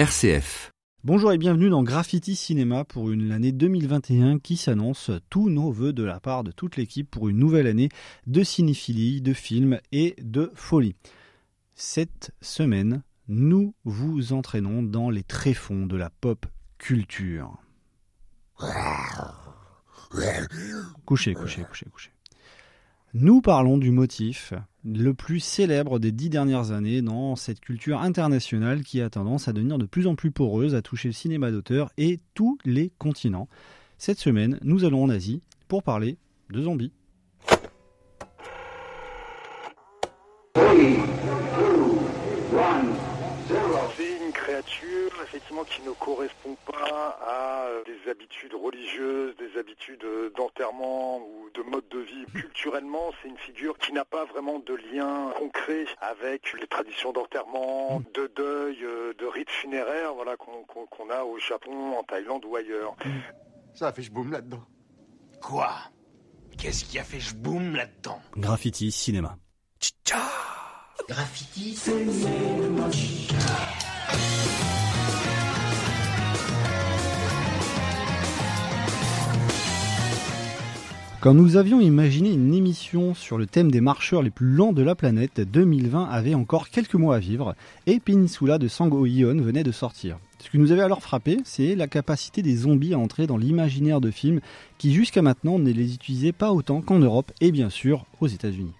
RCF. Bonjour et bienvenue dans Graffiti Cinéma pour une année 2021 qui s'annonce tous nos voeux de la part de toute l'équipe pour une nouvelle année de cinéphilie, de films et de folie. Cette semaine, nous vous entraînons dans les tréfonds de la pop culture. Couchez, couchez, couchez, couchez. Nous parlons du motif le plus célèbre des dix dernières années dans cette culture internationale qui a tendance à devenir de plus en plus poreuse, à toucher le cinéma d'auteur et tous les continents. Cette semaine, nous allons en Asie pour parler de zombies. Effectivement qui ne correspond pas à euh, des habitudes religieuses, des habitudes euh, d'enterrement ou de mode de vie. Culturellement, c'est une figure qui n'a pas vraiment de lien concret avec les traditions d'enterrement, de deuil, euh, de rites funéraires, voilà qu'on a au Japon, en Thaïlande ou ailleurs. Ça a fait boum là-dedans. Quoi? Qu'est-ce qui a fait je boum là-dedans? Graffiti Cinéma. Graffiti Quand nous avions imaginé une émission sur le thème des marcheurs les plus lents de la planète, 2020 avait encore quelques mois à vivre et Peninsula de Sango Ion venait de sortir. Ce qui nous avait alors frappé, c'est la capacité des zombies à entrer dans l'imaginaire de films qui jusqu'à maintenant ne les utilisaient pas autant qu'en Europe et bien sûr aux États-Unis.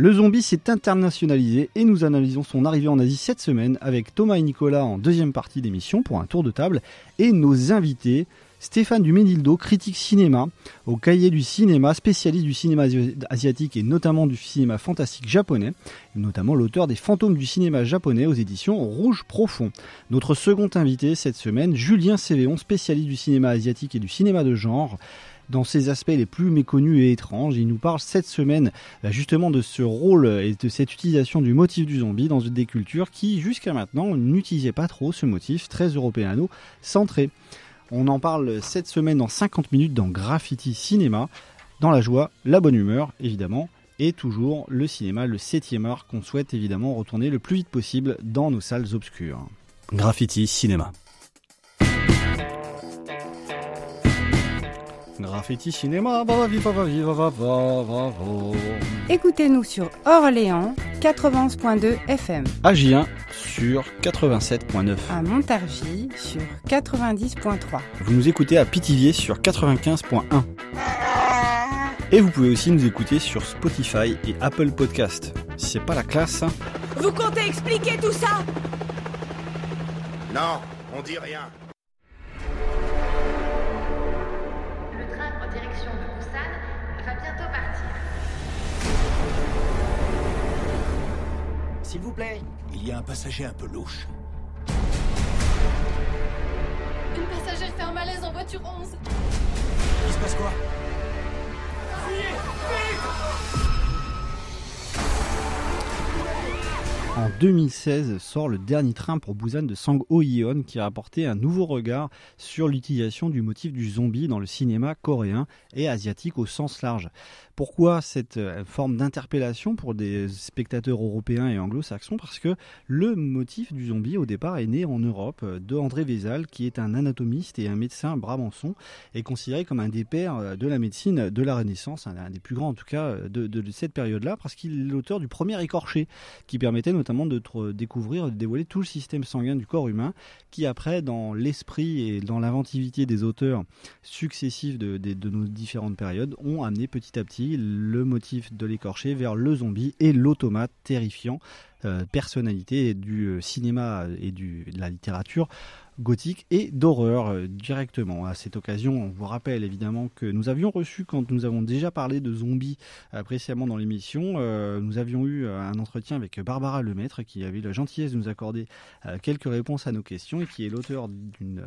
Le zombie s'est internationalisé et nous analysons son arrivée en Asie cette semaine avec Thomas et Nicolas en deuxième partie d'émission pour un tour de table et nos invités Stéphane Duménildo, critique cinéma, au cahier du cinéma, spécialiste du cinéma asi- asiatique et notamment du cinéma fantastique japonais, notamment l'auteur des Fantômes du cinéma japonais aux éditions Rouge Profond. Notre second invité cette semaine, Julien Cévéon, spécialiste du cinéma asiatique et du cinéma de genre. Dans ses aspects les plus méconnus et étranges, il nous parle cette semaine bah, justement de ce rôle et de cette utilisation du motif du zombie dans des cultures qui jusqu'à maintenant n'utilisaient pas trop ce motif très européano-centré. On en parle cette semaine dans 50 minutes dans Graffiti Cinéma, dans la joie, la bonne humeur évidemment, et toujours le cinéma, le 7 art qu'on souhaite évidemment retourner le plus vite possible dans nos salles obscures. Graffiti Cinéma. Graffiti Cinéma. Écoutez-nous sur Orléans 91.2 FM, Agien sur 87.9. à Montargis sur 90.3. Vous nous écoutez à Pithiviers sur 95.1. Et vous pouvez aussi nous écouter sur Spotify et Apple Podcast. C'est pas la classe hein Vous comptez expliquer tout ça? Non, on dit rien. S'il vous plaît, il y a un passager un peu louche. Une passagère fait un malaise en voiture 11. Il se passe quoi? En 2016 sort le dernier train pour Busan de Sang Ho Yeon qui a apporté un nouveau regard sur l'utilisation du motif du zombie dans le cinéma coréen et asiatique au sens large. Pourquoi cette euh, forme d'interpellation pour des spectateurs européens et anglo-saxons? Parce que le motif du zombie au départ est né en Europe euh, de André Vézal qui est un anatomiste et un médecin brabançon et considéré comme un des pères euh, de la médecine de la Renaissance, un des plus grands en tout cas de cette période-là parce qu'il est l'auteur du premier écorché qui permettait notamment de découvrir, de dévoiler tout le système sanguin du corps humain, qui après, dans l'esprit et dans l'inventivité des auteurs successifs de, de- de nos différentes périodes, ont amené petit à petit le motif de l'écorché vers le zombie et l'automate terrifiant, euh, personnalité du euh, cinéma et du, de la littérature gothique et d'horreur euh, directement. À cette occasion, on vous rappelle évidemment que nous avions reçu, quand nous avons déjà parlé de zombies euh, précédemment dans l'émission, euh, nous avions eu un entretien avec Barbara Lemaître qui avait la gentillesse de nous accorder quelques réponses à nos questions et qui est l'auteur d'une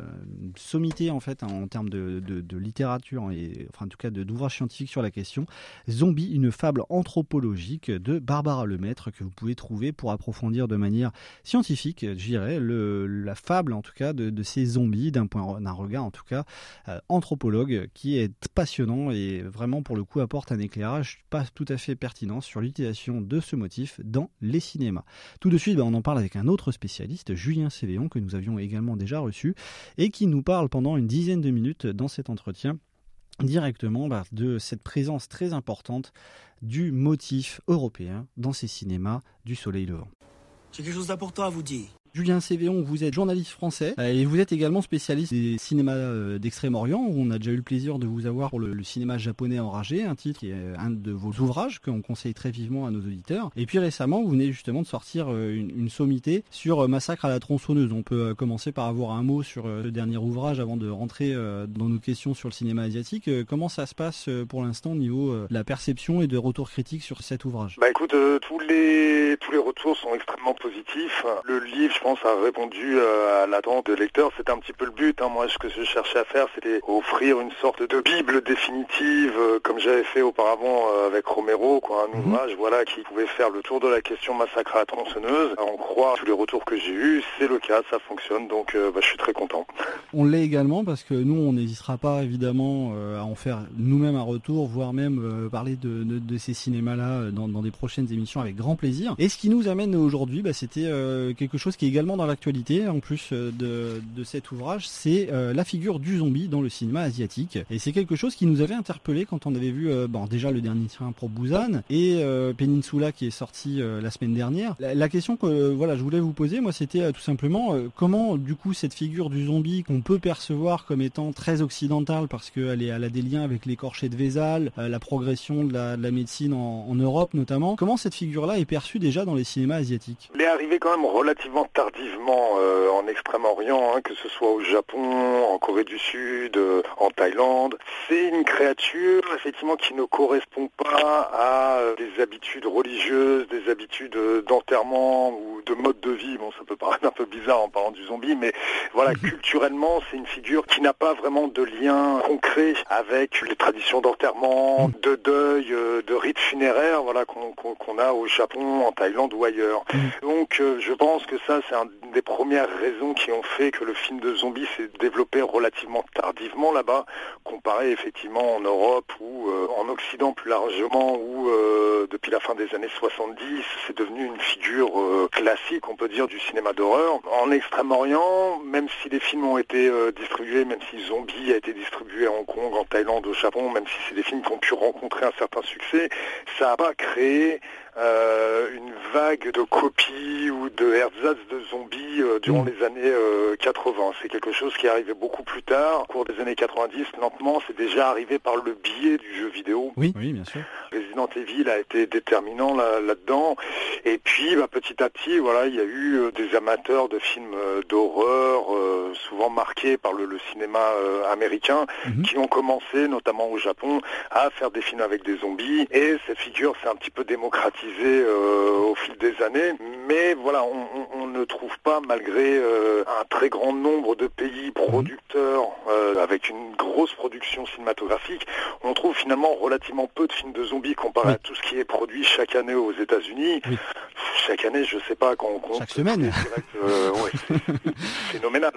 sommité en fait en termes de, de- littérature et enfin en tout cas d'ouvrages scientifiques sur la question. Zombie, une fable anthropologique de Barbara Lemaître que vous pouvez trouver pour approfondir de manière scientifique, je dirais, la fable en tout cas de de, ces zombies, d'un point d'un regard en tout cas euh, anthropologue, qui est passionnant et vraiment pour le coup apporte un éclairage pas tout à fait pertinent sur l'utilisation de ce motif dans les cinémas. Tout de suite, ben, on en parle avec un autre spécialiste, Julien Cévéon, que nous avions également déjà reçu, et qui nous parle pendant une dizaine de minutes dans cet entretien directement bah, de cette présence très importante du motif européen dans ces cinémas du soleil levant. J'ai quelque chose d'important à vous dire. Julien Cévéon, vous êtes journaliste français euh, et vous êtes également spécialiste des cinémas euh, d'Extrême-Orient. On a déjà eu le plaisir de vous avoir pour le, cinéma japonais enragé, un titre qui est un de vos ouvrages qu'on conseille très vivement à nos auditeurs. Et puis récemment, vous venez justement de sortir euh, une, sommité sur Massacre à la tronçonneuse. On peut commencer par avoir un mot sur le dernier ouvrage avant de rentrer dans nos questions sur le cinéma asiatique. Comment ça se passe pour l'instant au niveau de la perception et de retour critique sur cet ouvrage? Bah écoute, tous les tous les retours sont extrêmement positifs. Le livre, pense, a répondu euh, à l'attente des lecteurs. C'était un petit peu le but. Hein. Moi, ce que je cherchais à faire, c'était offrir une sorte de bible définitive, euh, comme j'avais fait auparavant euh, avec Romero, quoi, un mhm. ouvrage, voilà, qui pouvait faire le tour de la question massacre à la tronçonneuse. On croit tous les retours que j'ai eus, c'est le cas, ça fonctionne, donc bah, je suis très content. On l'est également parce que nous, on n'hésitera pas évidemment à en faire nous-mêmes un retour, voire même parler de, de, ces cinémas-là dans, dans, des prochaines émissions avec grand plaisir. Et ce qui nous amène aujourd'hui, bah, c'était quelque chose qui est également dans l'actualité, en plus euh, de, cet ouvrage, c'est euh, la figure du zombie dans le cinéma asiatique. Et c'est quelque chose qui nous avait interpellé quand on avait vu euh, bon, déjà le dernier train pour Busan et Peninsula qui est sorti la semaine dernière. La, question que voilà, je voulais vous poser, moi, c'était tout simplement comment, du coup, cette figure du zombie qu'on peut percevoir comme étant très occidentale parce qu'elle a des liens avec l'écorché de Vézal, la progression de la, médecine en, Europe notamment, comment cette figure-là est perçue déjà dans les cinémas asiatiques? Elle est arrivée quand même relativement tard tardivement euh, en Extrême-Orient, hein, que ce soit au Japon, en Corée du Sud, euh, en Thaïlande. C'est une créature effectivement qui ne correspond pas à euh, des habitudes religieuses, des habitudes d'enterrement ou de mode de vie. Bon, ça peut paraître un peu bizarre en parlant du zombie, mais voilà, culturellement, c'est une figure qui n'a pas vraiment de lien concret avec les traditions d'enterrement, mm. de deuil, de rites funéraires, voilà, qu'on a au Japon, en Thaïlande ou ailleurs. Mm. Donc, je pense que ça, c'est une des premières raisons qui ont fait que le film de zombies s'est développé relativement tardivement là-bas, comparé effectivement en Europe ou euh, en Occident plus largement, où euh, depuis la fin des années 70, c'est devenu une figure euh, classique, on peut dire, du cinéma d'horreur. En Extrême-Orient, même si les films ont été distribués, même si Zombie a été distribué à Hong Kong, en Thaïlande, au Japon, même si c'est des films qui ont pu rencontrer un certain succès, ça n'a pas créé une vague de copies ou de ersatz de zombies euh, durant mm. les années 80. Euh, c'est quelque chose qui est arrivé beaucoup plus tard. Au cours des années 90, lentement, c'est déjà arrivé par le biais du jeu vidéo. Oui, oui, bien sûr. Resident Evil a été déterminant là-dedans. et puis, bah, petit à petit, voilà, il y a eu euh, des amateurs de films d'horreur, souvent marqués par le, cinéma américain, mm-hmm. qui ont commencé, notamment au Japon, à faire des films avec des zombies. Et cette figure s'est un petit peu démocratisée au fil des années. Mais voilà, on, ne trouve pas, malgré euh, un très grand nombre de pays producteurs euh, avec une grosse production cinématographique, on trouve finalement relativement peu de films de zombies comparé à tout ce qui est produit chaque année aux États-Unis. Chaque année, je sais pas, quand on compte. Chaque semaine. Euh, c'est phénoménal.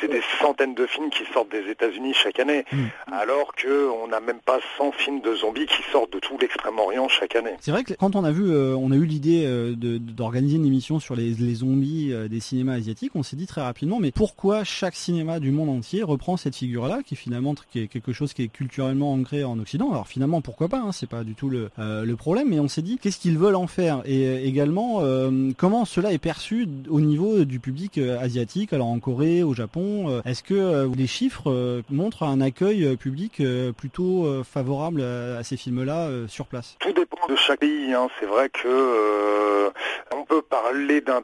C'est des centaines de films qui sortent des États-Unis chaque année, mm. alors qu'on n'a même pas 100 films de zombies qui sortent de tout l'Extrême-Orient chaque année. C'est vrai que quand on a vu, on a eu l'idée d'organiser une émission sur les, zombies euh, des cinémas asiatiques, on s'est dit très rapidement, mais pourquoi chaque cinéma du monde entier reprend cette figure-là, qui finalement qui est quelque chose qui est culturellement ancré en Occident? Alors finalement, pourquoi pas hein, C'est pas du tout le, euh, le problème, mais on s'est dit qu'est-ce qu'ils veulent en faire? Et euh, également comment cela est perçu au niveau du public asiatique, alors en Corée, au Japon. Est-ce que les chiffres montrent un accueil public plutôt favorable à, ces films-là sur place? Tout dépend de chaque pays. Hein. C'est vrai que on peut parler d'un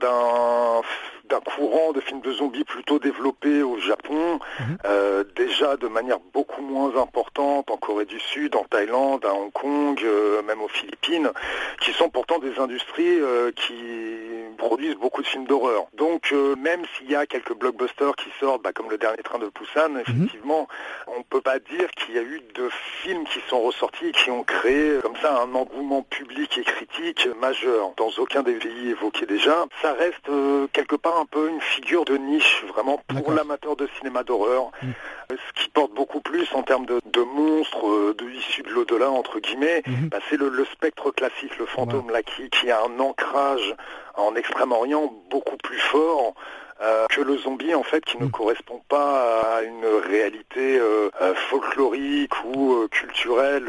d'un courant de films de zombies plutôt développé au Japon, mhm. euh, déjà de manière beaucoup moins importante en Corée du Sud, en Thaïlande, à Hong Kong, euh, même aux Philippines, qui sont pourtant des industries euh, qui produisent beaucoup de films d'horreur. Donc même s'il y a quelques blockbusters qui sortent, bah, comme le dernier train de Poussan, effectivement, on ne peut pas dire qu'il y a eu de films qui sont ressortis et qui ont créé comme ça un engouement public et critique majeur. Dans aucun des pays évoqués déjà, ça reste quelque part un peu une figure de niche, vraiment pour l'amateur de cinéma d'horreur, mm. ce qui porte beaucoup plus en termes de, monstres euh, de, issus de l'au-delà, entre guillemets, mm-hmm. bah, c'est le, spectre classique, le fantôme là, qui, qui a un ancrage en Extrême-Orient beaucoup plus fort euh, que le zombie en fait qui ne mm. correspond pas à une réalité euh, euh, folklorique ou culturelle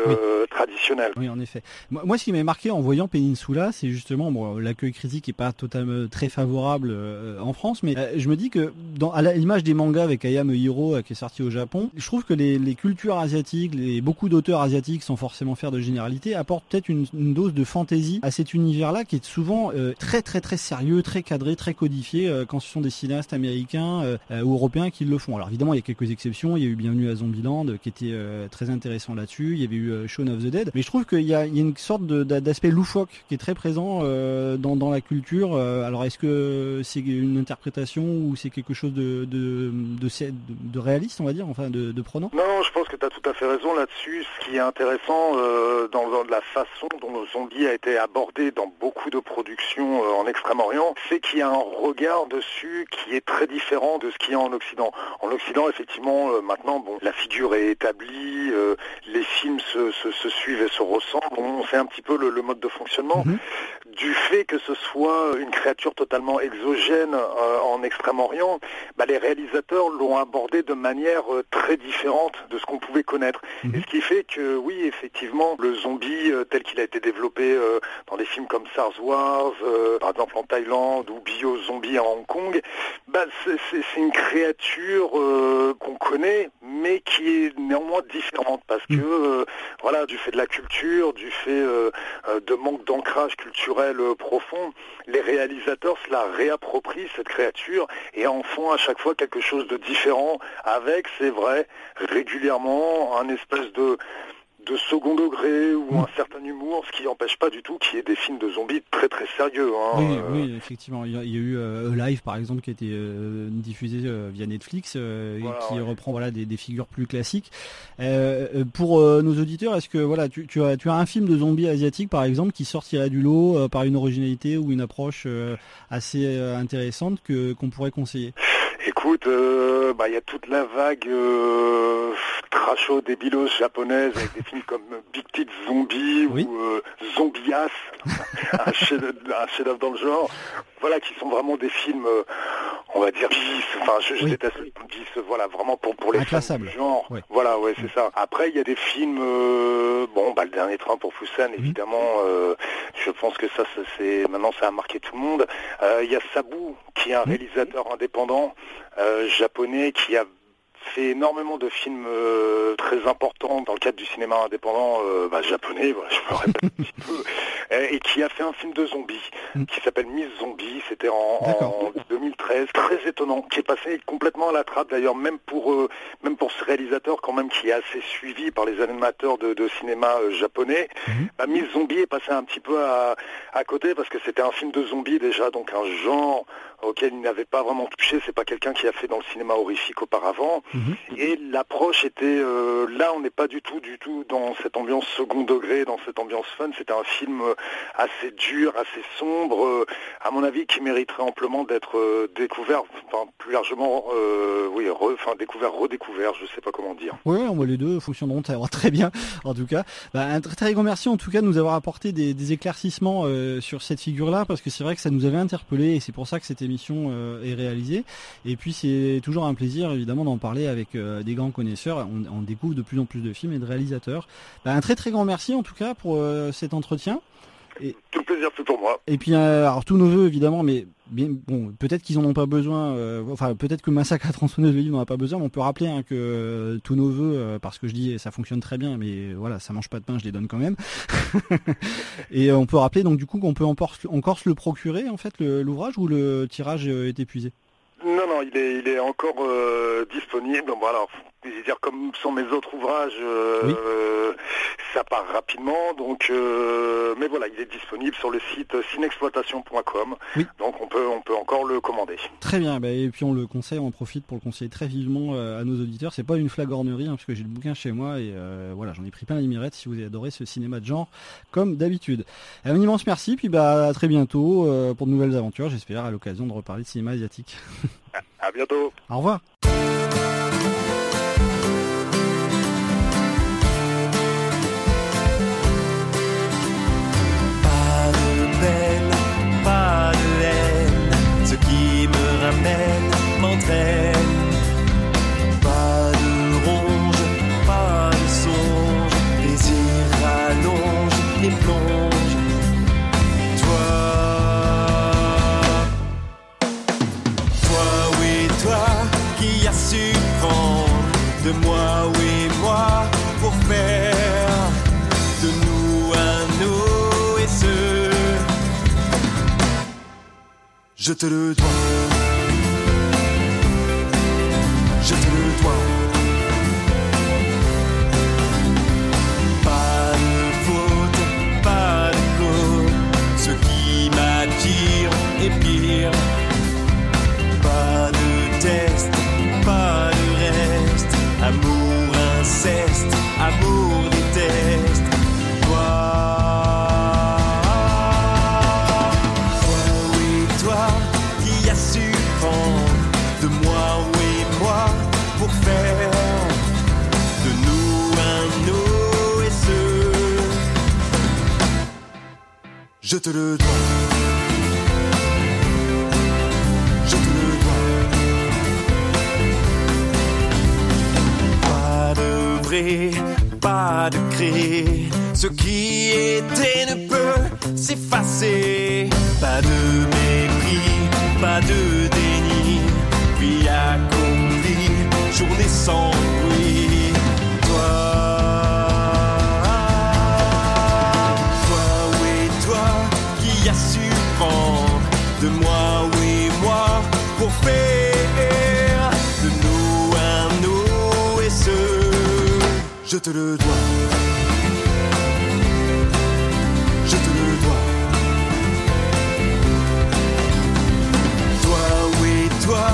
traditionnelle. Oui, en effet. Moi, ce qui m'a marqué en voyant Peninsula, c'est justement bon, l'accueil critique est pas totalement très favorable en France, mais je me dis que dans à l'image des mangas avec Ayame Hiro qui est sorti au Japon, je trouve que les, cultures asiatiques, les, beaucoup d'auteurs asiatiques sans forcément faire de généralité, apportent peut-être une, dose de fantaisie à cet univers-là qui est souvent très très très sérieux, très cadré, très codifié quand ce sont des cinéastes américains euh, euh, ou européens qui le font. Alors évidemment, il y a quelques exceptions. Il y a eu Bienvenue à Zombieland qui était euh, très intéressant là-dessus. Il y avait eu Shaun of the Dead. Mais je trouve qu'il y, a une sorte d'aspect loufoque qui est très présent dans, la culture. alors est-ce que c'est une interprétation ou c'est quelque chose de, réaliste, on va dire, enfin de, prenant? Que tu as tout à fait raison là-dessus. Ce qui est intéressant dans, dans, la façon dont le zombie a été abordé dans beaucoup de productions en Extrême-Orient, c'est qu'il y a un regard dessus qui est très différent de ce qu'il y a en Occident. En Occident, effectivement, euh, maintenant, bon, la figure est établie, euh, les films se, se, suivent et se ressemblent. On sait un petit peu le, mode de fonctionnement. Mhm. Du fait que ce soit une créature totalement exogène euh, en Extrême-Orient, bah, les réalisateurs l'ont abordé de manière très différente de ce qu'on pouvait connaître. Mhm. Et ce qui fait que, oui, effectivement, le zombie tel qu'il a été développé dans des films comme SARS Wars, par exemple en Thaïlande, ou Bio Zombie à Hong Kong, bah, c'est une créature euh, qu'on connaît, mais qui est néanmoins différente parce que, euh, voilà, du fait de la culture, du fait euh, de manque d'ancrage culturel profond, les réalisateurs se la réapproprient cette créature et en font à chaque fois quelque chose de différent, avec, c'est vrai, régulièrement un espèce de de second degré ou un certain humour, ce qui n'empêche pas du tout qu'il y ait des films de zombies très très sérieux. Hein, oui, euh. oui, effectivement. Il y, a, eu euh, Live par exemple qui a été euh, diffusé via Netflix, qui reprend voilà des, figures plus classiques. pour nos auditeurs, est-ce que voilà tu, tu, as, tu as un film de zombies asiatique par exemple qui sortirait du lot par une originalité ou une approche assez intéressante que qu'on pourrait conseiller? Écoute, euh, bah, il y a toute la vague euh, trasho débilos japonaise avec des films comme Big Tit Zombie ou euh, Zombias, un chef-d'œuvre dans le genre, voilà, qui sont vraiment des films, on va dire bis, enfin je, déteste le bis, voilà, vraiment pour, pour les fans du genre. Voilà, ouais, c'est ça. Après, il y a des films, bon, bah, le dernier train pour Fusan, mhm. évidemment, je pense que ça, c'est maintenant ça a marqué tout le monde. Il y a Sabu, qui est un réalisateur indépendant, euh, japonais qui a fait énormément de films euh, très importants dans le cadre du cinéma indépendant euh, bah, japonais, je me répète un petit peu, et, qui a fait un film de zombies mm. qui s'appelle Miss Zombie, c'était en, 2013, très étonnant, qui est passé complètement à la trappe d'ailleurs, même pour même pour ce réalisateur quand même qui est assez suivi par les animateurs de, cinéma japonais. Mm. Bah, Miss Zombie est passé un petit peu à, à côté parce que c'était un film de zombies déjà, donc un genre auquel il n'avait pas vraiment touché. C'est pas quelqu'un qui a fait dans le cinéma horrifique auparavant. Mhm. Et l'approche était euh, là, on n'est pas du tout, du tout dans cette ambiance second degré, dans cette ambiance fun. C'était un film euh, assez dur, assez sombre, euh, à mon avis, qui mériterait amplement d'être découvert, enfin plus largement, oui, enfin découvert, redécouvert, je sais pas comment dire. Oui, les deux fonctionneront très bien, en tout cas. Bah, un très, très grand merci en tout cas de nous avoir apporté des, des éclaircissements sur cette figure-là, parce que c'est vrai que ça nous avait interpellé et c'est pour ça que c'était euh, est réalisée. Et puis c'est toujours un plaisir évidemment d'en parler avec euh, des grands connaisseurs. On, découvre de plus en plus de films et de réalisateurs. Bah, un très très grand merci en tout cas pour euh, cet entretien. Et, Tout le plaisir, c'est pour moi. Et puis, alors tous nos voeux évidemment, mais bien, bon, peut-être qu'ils en ont pas besoin. enfin, peut-être que Massacre à tronçonneuse de livre n'en a pas besoin. Mais on peut rappeler hein, que tous nos voeux, parce que je dis ça fonctionne très bien, mais voilà, ça mange pas de pain, je les donne quand même. et on peut rappeler donc du coup qu'on peut encore, se le procurer en fait l'ouvrage ou le tirage est épuisé? Non, non, il est, il est encore euh, disponible. Bon, alors, dire, comme sont mes autres ouvrages, euh, ça part rapidement. Donc, euh, mais voilà, il est disponible sur le site sinexploitation.com. Oui. Donc, on peut, on peut encore le commander. Très bien, bah, et puis on le conseille, on en profite pour le conseiller très vivement euh, à nos auditeurs. C'est pas une flagornerie, hein, parce que j'ai le bouquin chez moi et euh, voilà, j'en ai pris plein les mirettes si vous avez adoré ce cinéma de genre, comme d'habitude. Un immense merci, puis bah à très bientôt pour de nouvelles aventures, j'espère, à l'occasion de reparler de cinéma asiatique. À bientôt. Au revoir. Je te le dois. Je te le dois. Je te le dois. Pas de vrai, pas de cri. Ce qui était ne peut s'effacer. Pas de mépris, pas de déni. Puis accompli, journée sans Je te le dois. Je te le dois. Toi, oui, toi,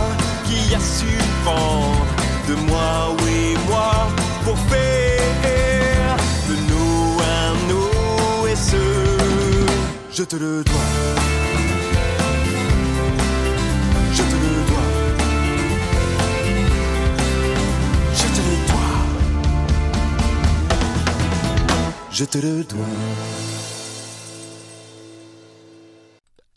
qui as su prendre de moi, oui, moi, pour faire de nous un nous et ce. Je te le dois. Je te le dois.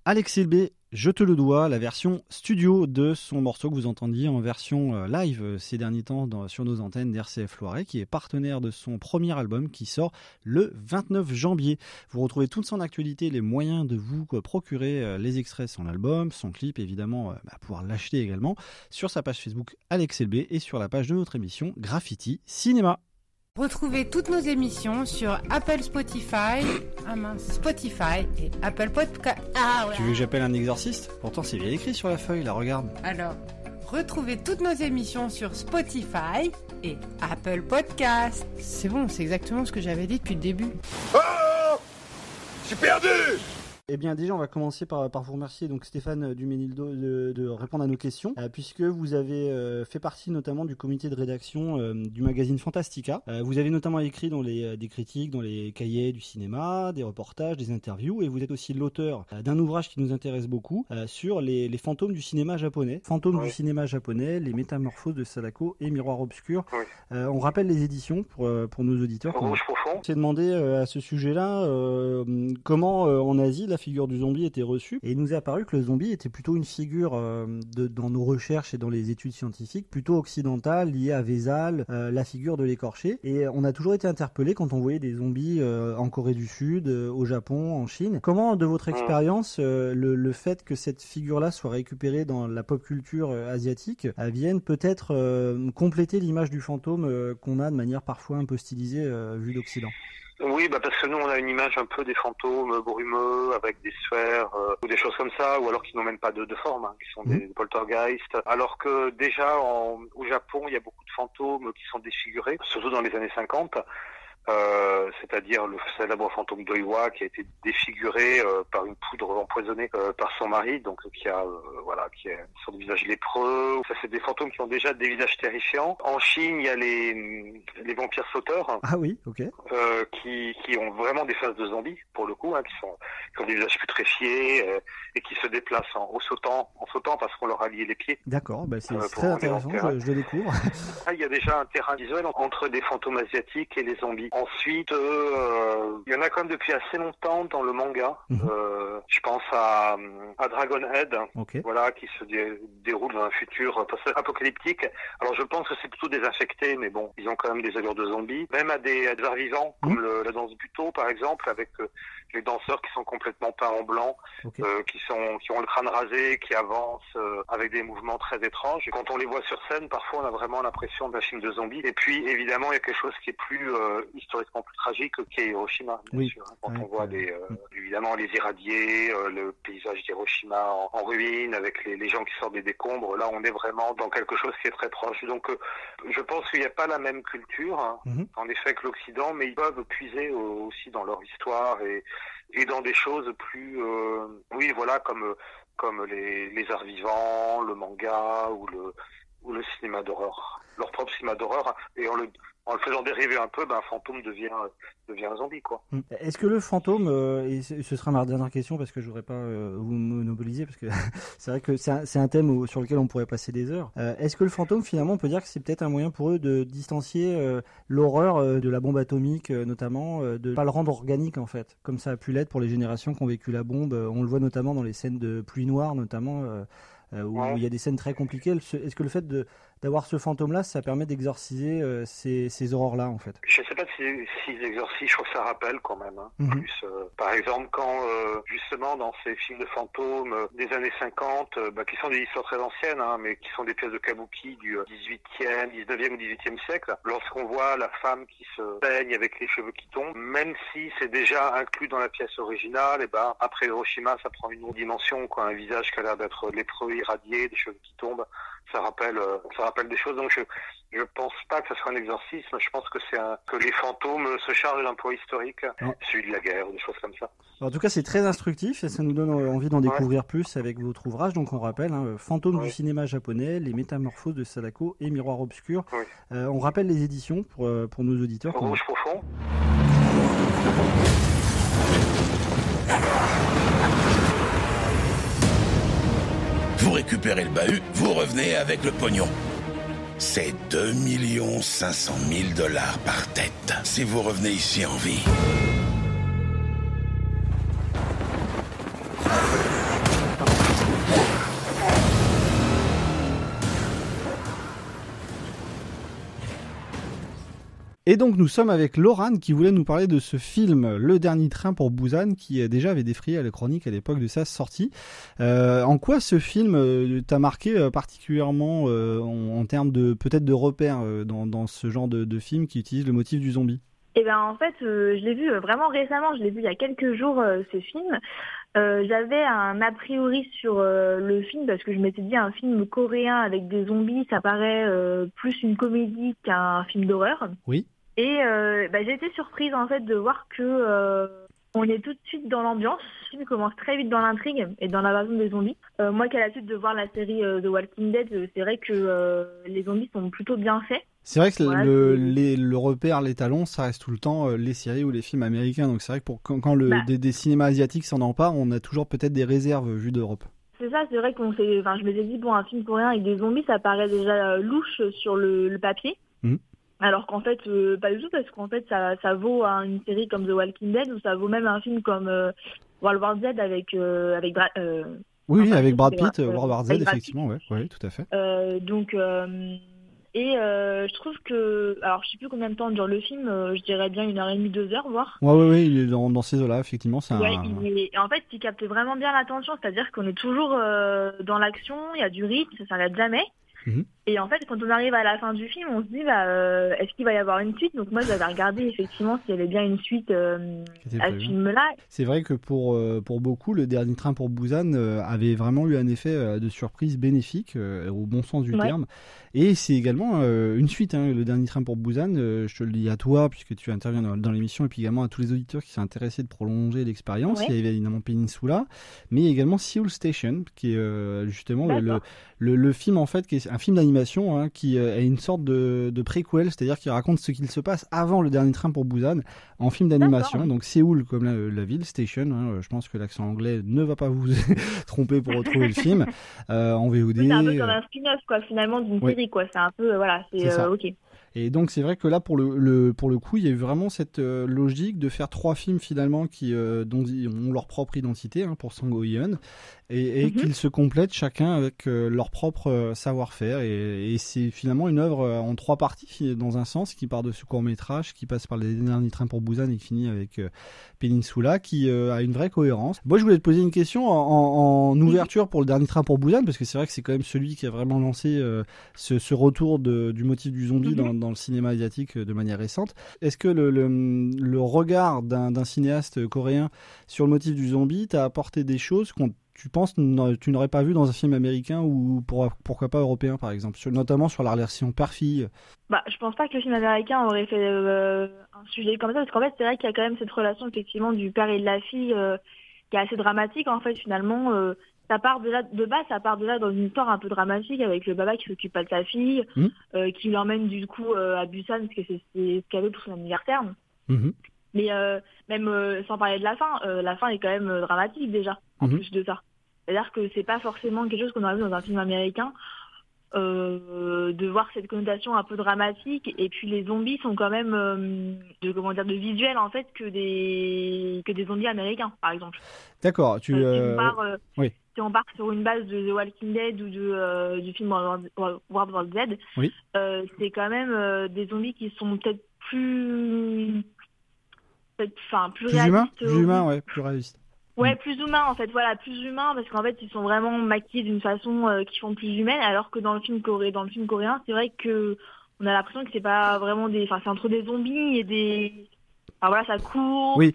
Alex Elbé, je te le dois, la version studio de son morceau que vous entendiez en version euh, live euh, ces derniers temps sur nos antennes d'RCF Loiret, qui est partenaire de son premier album qui sort le 29 janvier. Vous retrouvez toute son actualité, les moyens de vous euh, procurer les extraits de son album, son clip évidemment, bah, pouvoir l'acheter également sur sa page Facebook Alex Elbé et sur la page de notre émission Graffiti Cinéma. Retrouvez toutes nos émissions sur Apple Spotify, ah mince, Spotify et Apple Podcast. Ah ouais. Tu veux que j'appelle un exorciste? Pourtant c'est bien écrit sur la feuille, là regarde. Alors, retrouvez toutes nos émissions sur Spotify et Apple Podcast. C'est bon, c'est exactement ce que j'avais dit depuis le début. Oh Je suis perdu Eh bien déjà on va commencer par, par vous remercier donc Stéphane Duménildo de, de répondre à nos questions euh, puisque vous avez euh, fait partie notamment du comité de rédaction euh, du magazine Fantastica. Euh, vous avez notamment écrit dans les, euh, des critiques, dans les cahiers du cinéma, des reportages, des interviews et vous êtes aussi l'auteur euh, d'un ouvrage qui nous intéresse beaucoup euh, sur les, les fantômes du cinéma japonais. Fantômes Oui. du cinéma japonais, les métamorphoses de Sadako et Miroir obscur. Oui. Euh, on rappelle les éditions pour, euh, pour nos auditeurs. Rouge profond on s'est demandé euh, à ce sujet-là euh, comment euh, en Asie la figure du zombie était reçue. Et il nous est apparu que le zombie était plutôt une figure euh, de, dans nos recherches et dans les études scientifiques plutôt occidentale liée à Vézal, euh, la figure de l'écorché. Et on a toujours été interpellé quand on voyait des zombies euh, en Corée du Sud, euh, au Japon, en Chine. Comment de votre expérience euh, le, le fait que cette figure-là soit récupérée dans la pop culture euh, asiatique euh, vienne peut-être euh, compléter l'image du fantôme euh, qu'on a de manière parfois un peu stylisée euh, vue d'Occident? Oui, bah parce que nous on a une image un peu des fantômes brumeux avec des sphères euh, ou des choses comme ça, ou alors qui n'ont même pas de, de forme, hein, qui sont des poltergeists. Alors que déjà en- au Japon il y a beaucoup de fantômes qui sont défigurés, surtout dans les années 50. Euh, c'est-à-dire le célèbre fantôme d'Oiwa qui a été défiguré euh, par une poudre empoisonnée euh, par son mari, donc qui a euh, voilà qui a une sorte de visage lépreux. Ça c'est des fantômes qui ont déjà des visages terrifiants. En Chine il y a les les vampires sauteurs Ah oui, ok. euh, qui, qui ont vraiment des faces de zombies pour le coup, hein, qui sont qui ont des visages putréfiés euh, et qui se déplacent en, en sautant, en sautant parce qu'on leur a lié les pieds. D'accord, bah c'est très intéressant, je, je le découvre. Ah, il y a déjà un terrain visuel entre des fantômes asiatiques et les zombies. Ensuite, euh, il y en a quand même depuis assez longtemps dans le manga. Mhm. Euh, je pense à, à Dragonhead, Ok. voilà, qui se dé- déroule dans un futur post-apocalyptique. Alors je pense que c'est plutôt désinfecté, mais bon, ils ont quand même des allures de zombies. Même à des, à des arts vivants, comme le- la danse buto, par exemple, avec euh, les danseurs qui sont complètement peints en blanc, Ok. euh, qui sont qui ont le crâne rasé, qui avancent euh, avec des mouvements très étranges. Et quand on les voit sur scène, parfois on a vraiment l'impression d'un film de zombies. Et puis évidemment, il y a quelque chose qui est plus euh, historiquement plus tragique, qui est Hiroshima, bien Oui. sûr. hein. Quand on voit des euh, évidemment les irradiés, euh, le paysage d'Hiroshima en, en ruine, avec les, les gens qui sortent des décombres, là on est vraiment dans quelque chose qui est très proche. Donc euh, je pense qu'il n'y a pas la même culture, hein, Mhm. en effet, que l'Occident, mais ils peuvent puiser aussi dans leur histoire et, et dans des choses plus, oui, voilà, comme comme les, les arts vivants, le manga ou le ou le cinéma d'horreur, leur propre cinéma d'horreur, et en le en le faisant dériver un peu, ben, un fantôme devient devient un zombie, quoi. Mm. Est-ce que le fantôme, euh, et ce sera ma dernière question parce que je voudrais pas euh, vous monopoliser parce que c'est vrai que c'est un, un thème où- sur lequel on pourrait passer des heures. Euh, Est-ce que le fantôme finalement on peut dire que c'est peut-être un moyen pour eux de distancier l'horreur de la bombe atomique notamment, de pas le rendre organique en fait, comme ça a pu l'être pour les générations qui ont vécu la bombe. On le voit notamment dans les scènes de pluie noire notamment. où Ouais. il y a des scènes très compliquées. Ce- Est-ce que le fait de d'avoir ce fantôme-là, ça permet d'exorciser euh, ces, ces horreurs-là en fait Je sais pas si, s'ils exorcisent, je trouve que ça rappelle quand même. Hein, Mhm. plus, euh, par exemple, quand euh, justement dans ces films de fantômes euh, des années 50, euh, bah, qui sont des histoires très anciennes, hein, mais qui sont des pièces de kabuki du euh, 18e, 19e ou 18e siècle, lorsqu'on voit la femme qui se peigne avec les cheveux qui tombent, même si c'est déjà inclus dans la pièce originale, et ben après Hiroshima, ça prend une autre dimension, quoi, un visage qui a l'air d'être lépreux, irradié, des cheveux qui tombent, ça rappelle, euh, ça rappelle des choses. Donc je, je pense pas que ce soit un exorcisme. Je pense que c'est un, que les fantômes se chargent d'un poids historique, Ouais. celui de la guerre, ou des choses comme ça. En tout cas, c'est très instructif et ça nous donne envie d'en Ouais. découvrir plus avec votre ouvrage. Donc, on rappelle, hein, Fantôme Ouais. du cinéma japonais, Les métamorphoses de Sadako et Miroir obscur. Euh, on rappelle les éditions pour, euh, pour nos auditeurs. Rouge profond. Vous récupérez le bahut, vous revenez avec le pognon. C'est 2 500 000 dollars par tête si vous revenez ici en vie. Et donc, nous sommes avec Laurane qui voulait nous parler de ce film Le Dernier Train pour Busan qui euh, déjà avait défrayé à la chronique à l'époque de sa sortie. Euh, en quoi ce film euh, t'a marqué particulièrement euh, en, en termes de peut-être de repères dans, dans ce genre de, de film qui utilise le motif du zombie? Eh ben en fait, je l'ai vu vraiment récemment. Je l'ai vu il y a quelques jours ce film. Euh, J'avais un a priori sur euh, le film parce que je m'étais dit un film coréen avec des zombies, ça paraît euh, plus une comédie qu'un film d'horreur. Oui. Et euh, bah, j'ai été surprise en fait de voir que euh, on est tout de suite dans l'ambiance. Le film commence très vite dans l'intrigue et dans l'invasion des zombies. Euh, moi qui ai l'habitude de voir la série euh, The Walking Dead, euh, c'est vrai que les zombies sont plutôt bien faits. C'est vrai que Voilà, le, c'est- les- le repère, l'étalon, ça reste tout le temps les séries ou les films américains. Donc c'est vrai que pour, quand, quand le, Bah. des, des cinémas asiatiques s'en emparent, on a toujours peut-être des réserves vues d'Europe. C'est ça, c'est vrai qu'on s'est, enfin, je m'étais dit, bon, un film coréen avec des zombies, ça paraît déjà louche sur le, le papier. Mhm. Alors qu'en fait, euh, pas du tout, parce qu'en fait, ça, ça vaut à une série comme The Walking Dead, ou ça vaut même un film comme euh, World War Z avec, euh, avec Bra- euh, Oui, oui, Enfin, avec Brad Pitt, euh, euh, World War Z, effectivement, ouais, ouais, tout à fait. euh, donc, euh, et euh, je trouve que, alors je sais plus combien de temps dure le film, euh, je dirais bien une heure et demie, deux heures, voire. Ouais, ouais, ouais, il est dans, dans ces eaux-là, effectivement. C'est Ouais, un... il est- et en fait, il capte vraiment bien l'attention, c'est-à-dire qu'on est toujours euh, dans l'action, il y a du rythme, ça s'arrête jamais. Mhm. Et en fait, quand on arrive à la fin du film, on se dit, bah, euh, est-ce qu'il va y avoir une suite? Donc moi, j'avais regardé effectivement s'il y avait bien une suite euh, à ce film-là. C'est vrai que pour, euh, pour beaucoup, le dernier train pour Busan avait vraiment eu un effet de surprise bénéfique, au bon sens du Ouais. terme. Et c'est également euh, une suite, hein, le dernier train pour Busan. je te le dis à toi, puisque tu interviens dans, dans l'émission, et puis également à tous les auditeurs qui sont intéressés de prolonger l'expérience. Ouais. Il y avait évidemment Peninsula, mais également Seoul Station, qui est justement le, le, le film, en fait, qui est un film d'animation, hein, qui euh, est une sorte de, de préquel, c'est-à-dire qui raconte ce qu'il se passe avant le dernier train pour Busan, en film d'animation. Donc Séoul comme la, la ville, Station. hein, je pense que l'accent anglais ne va pas vous tromper pour retrouver le film euh, en VOD. Oui, c'est un peu euh, comme un spin-off, quoi, finalement, d'une série, quoi. C'est un peu, euh, voilà, c'est euh, ok. Et donc c'est vrai que là pour le, le- pour le coup il y a eu vraiment cette euh, logique de faire trois films finalement qui euh, dont ils ont leur propre identité hein, pour Sang Yeon et, et Mhm. qu'ils se complètent chacun avec euh, leur propre euh, savoir-faire et, et c'est finalement une œuvre euh, en trois parties dans un sens qui part de ce court métrage qui passe par les derniers trains pour Busan et qui finit avec Peninsula qui a une vraie cohérence. Moi je voulais te poser une question en, ouverture pour le dernier train pour Busan parce que c'est vrai que c'est quand même celui qui a vraiment lancé ce, ce retour de- du motif du zombie Mhm. dans, dans le cinéma asiatique de manière récente. Est-ce que le, le, le regard d'un cinéaste coréen sur le motif du zombie t'a apporté des choses qu'on tu penses tu n'aurais pas vu dans un film américain ou pour- pourquoi pas européen par exemple, sur- notamment sur la relation père-fille? Bah, je pense pas que le film américain aurait fait euh, un sujet comme ça, parce qu'en fait, c'est vrai qu'il y a quand même cette relation, effectivement, du père et de la fille euh, qui est assez dramatique, en fait, finalement. euh, ça part de là, de base, ça part de là dans une histoire un peu dramatique avec le baba qui s'occupe pas de sa fille, euh, qui l'emmène du coup à Busan parce que c'est ce qu'elle veut pour son anniversaire. Mhm. Mais euh, même euh, sans parler de la fin, euh, la fin est quand même dramatique déjà, en Mhm. plus de ça. C'est-à-dire que c'est pas forcément quelque chose qu'on aurait vu dans un film américain, euh, de voir cette connotation un peu dramatique. Et puis les zombies sont quand même euh, de comment dire de visuel en fait que des que des zombies américains, par exemple. D'accord, tu Euh, si, on part, oui. si on part sur une base de The Walking Dead ou de, du film World War Z, Oui. c'est quand même des zombies qui sont peut-être plus, enfin plus, plus humain, plus humain ouais, plus réaliste. Ouais, plus humain en fait, voilà, plus humain parce qu'en fait ils sont vraiment maquillés d'une façon euh, qui font plus humaine, alors que dans le film coréen, dans le film coréen, c'est vrai que on a l'impression que c'est pas vraiment des, enfin c'est entre des zombies et des, enfin voilà, ça court, Oui.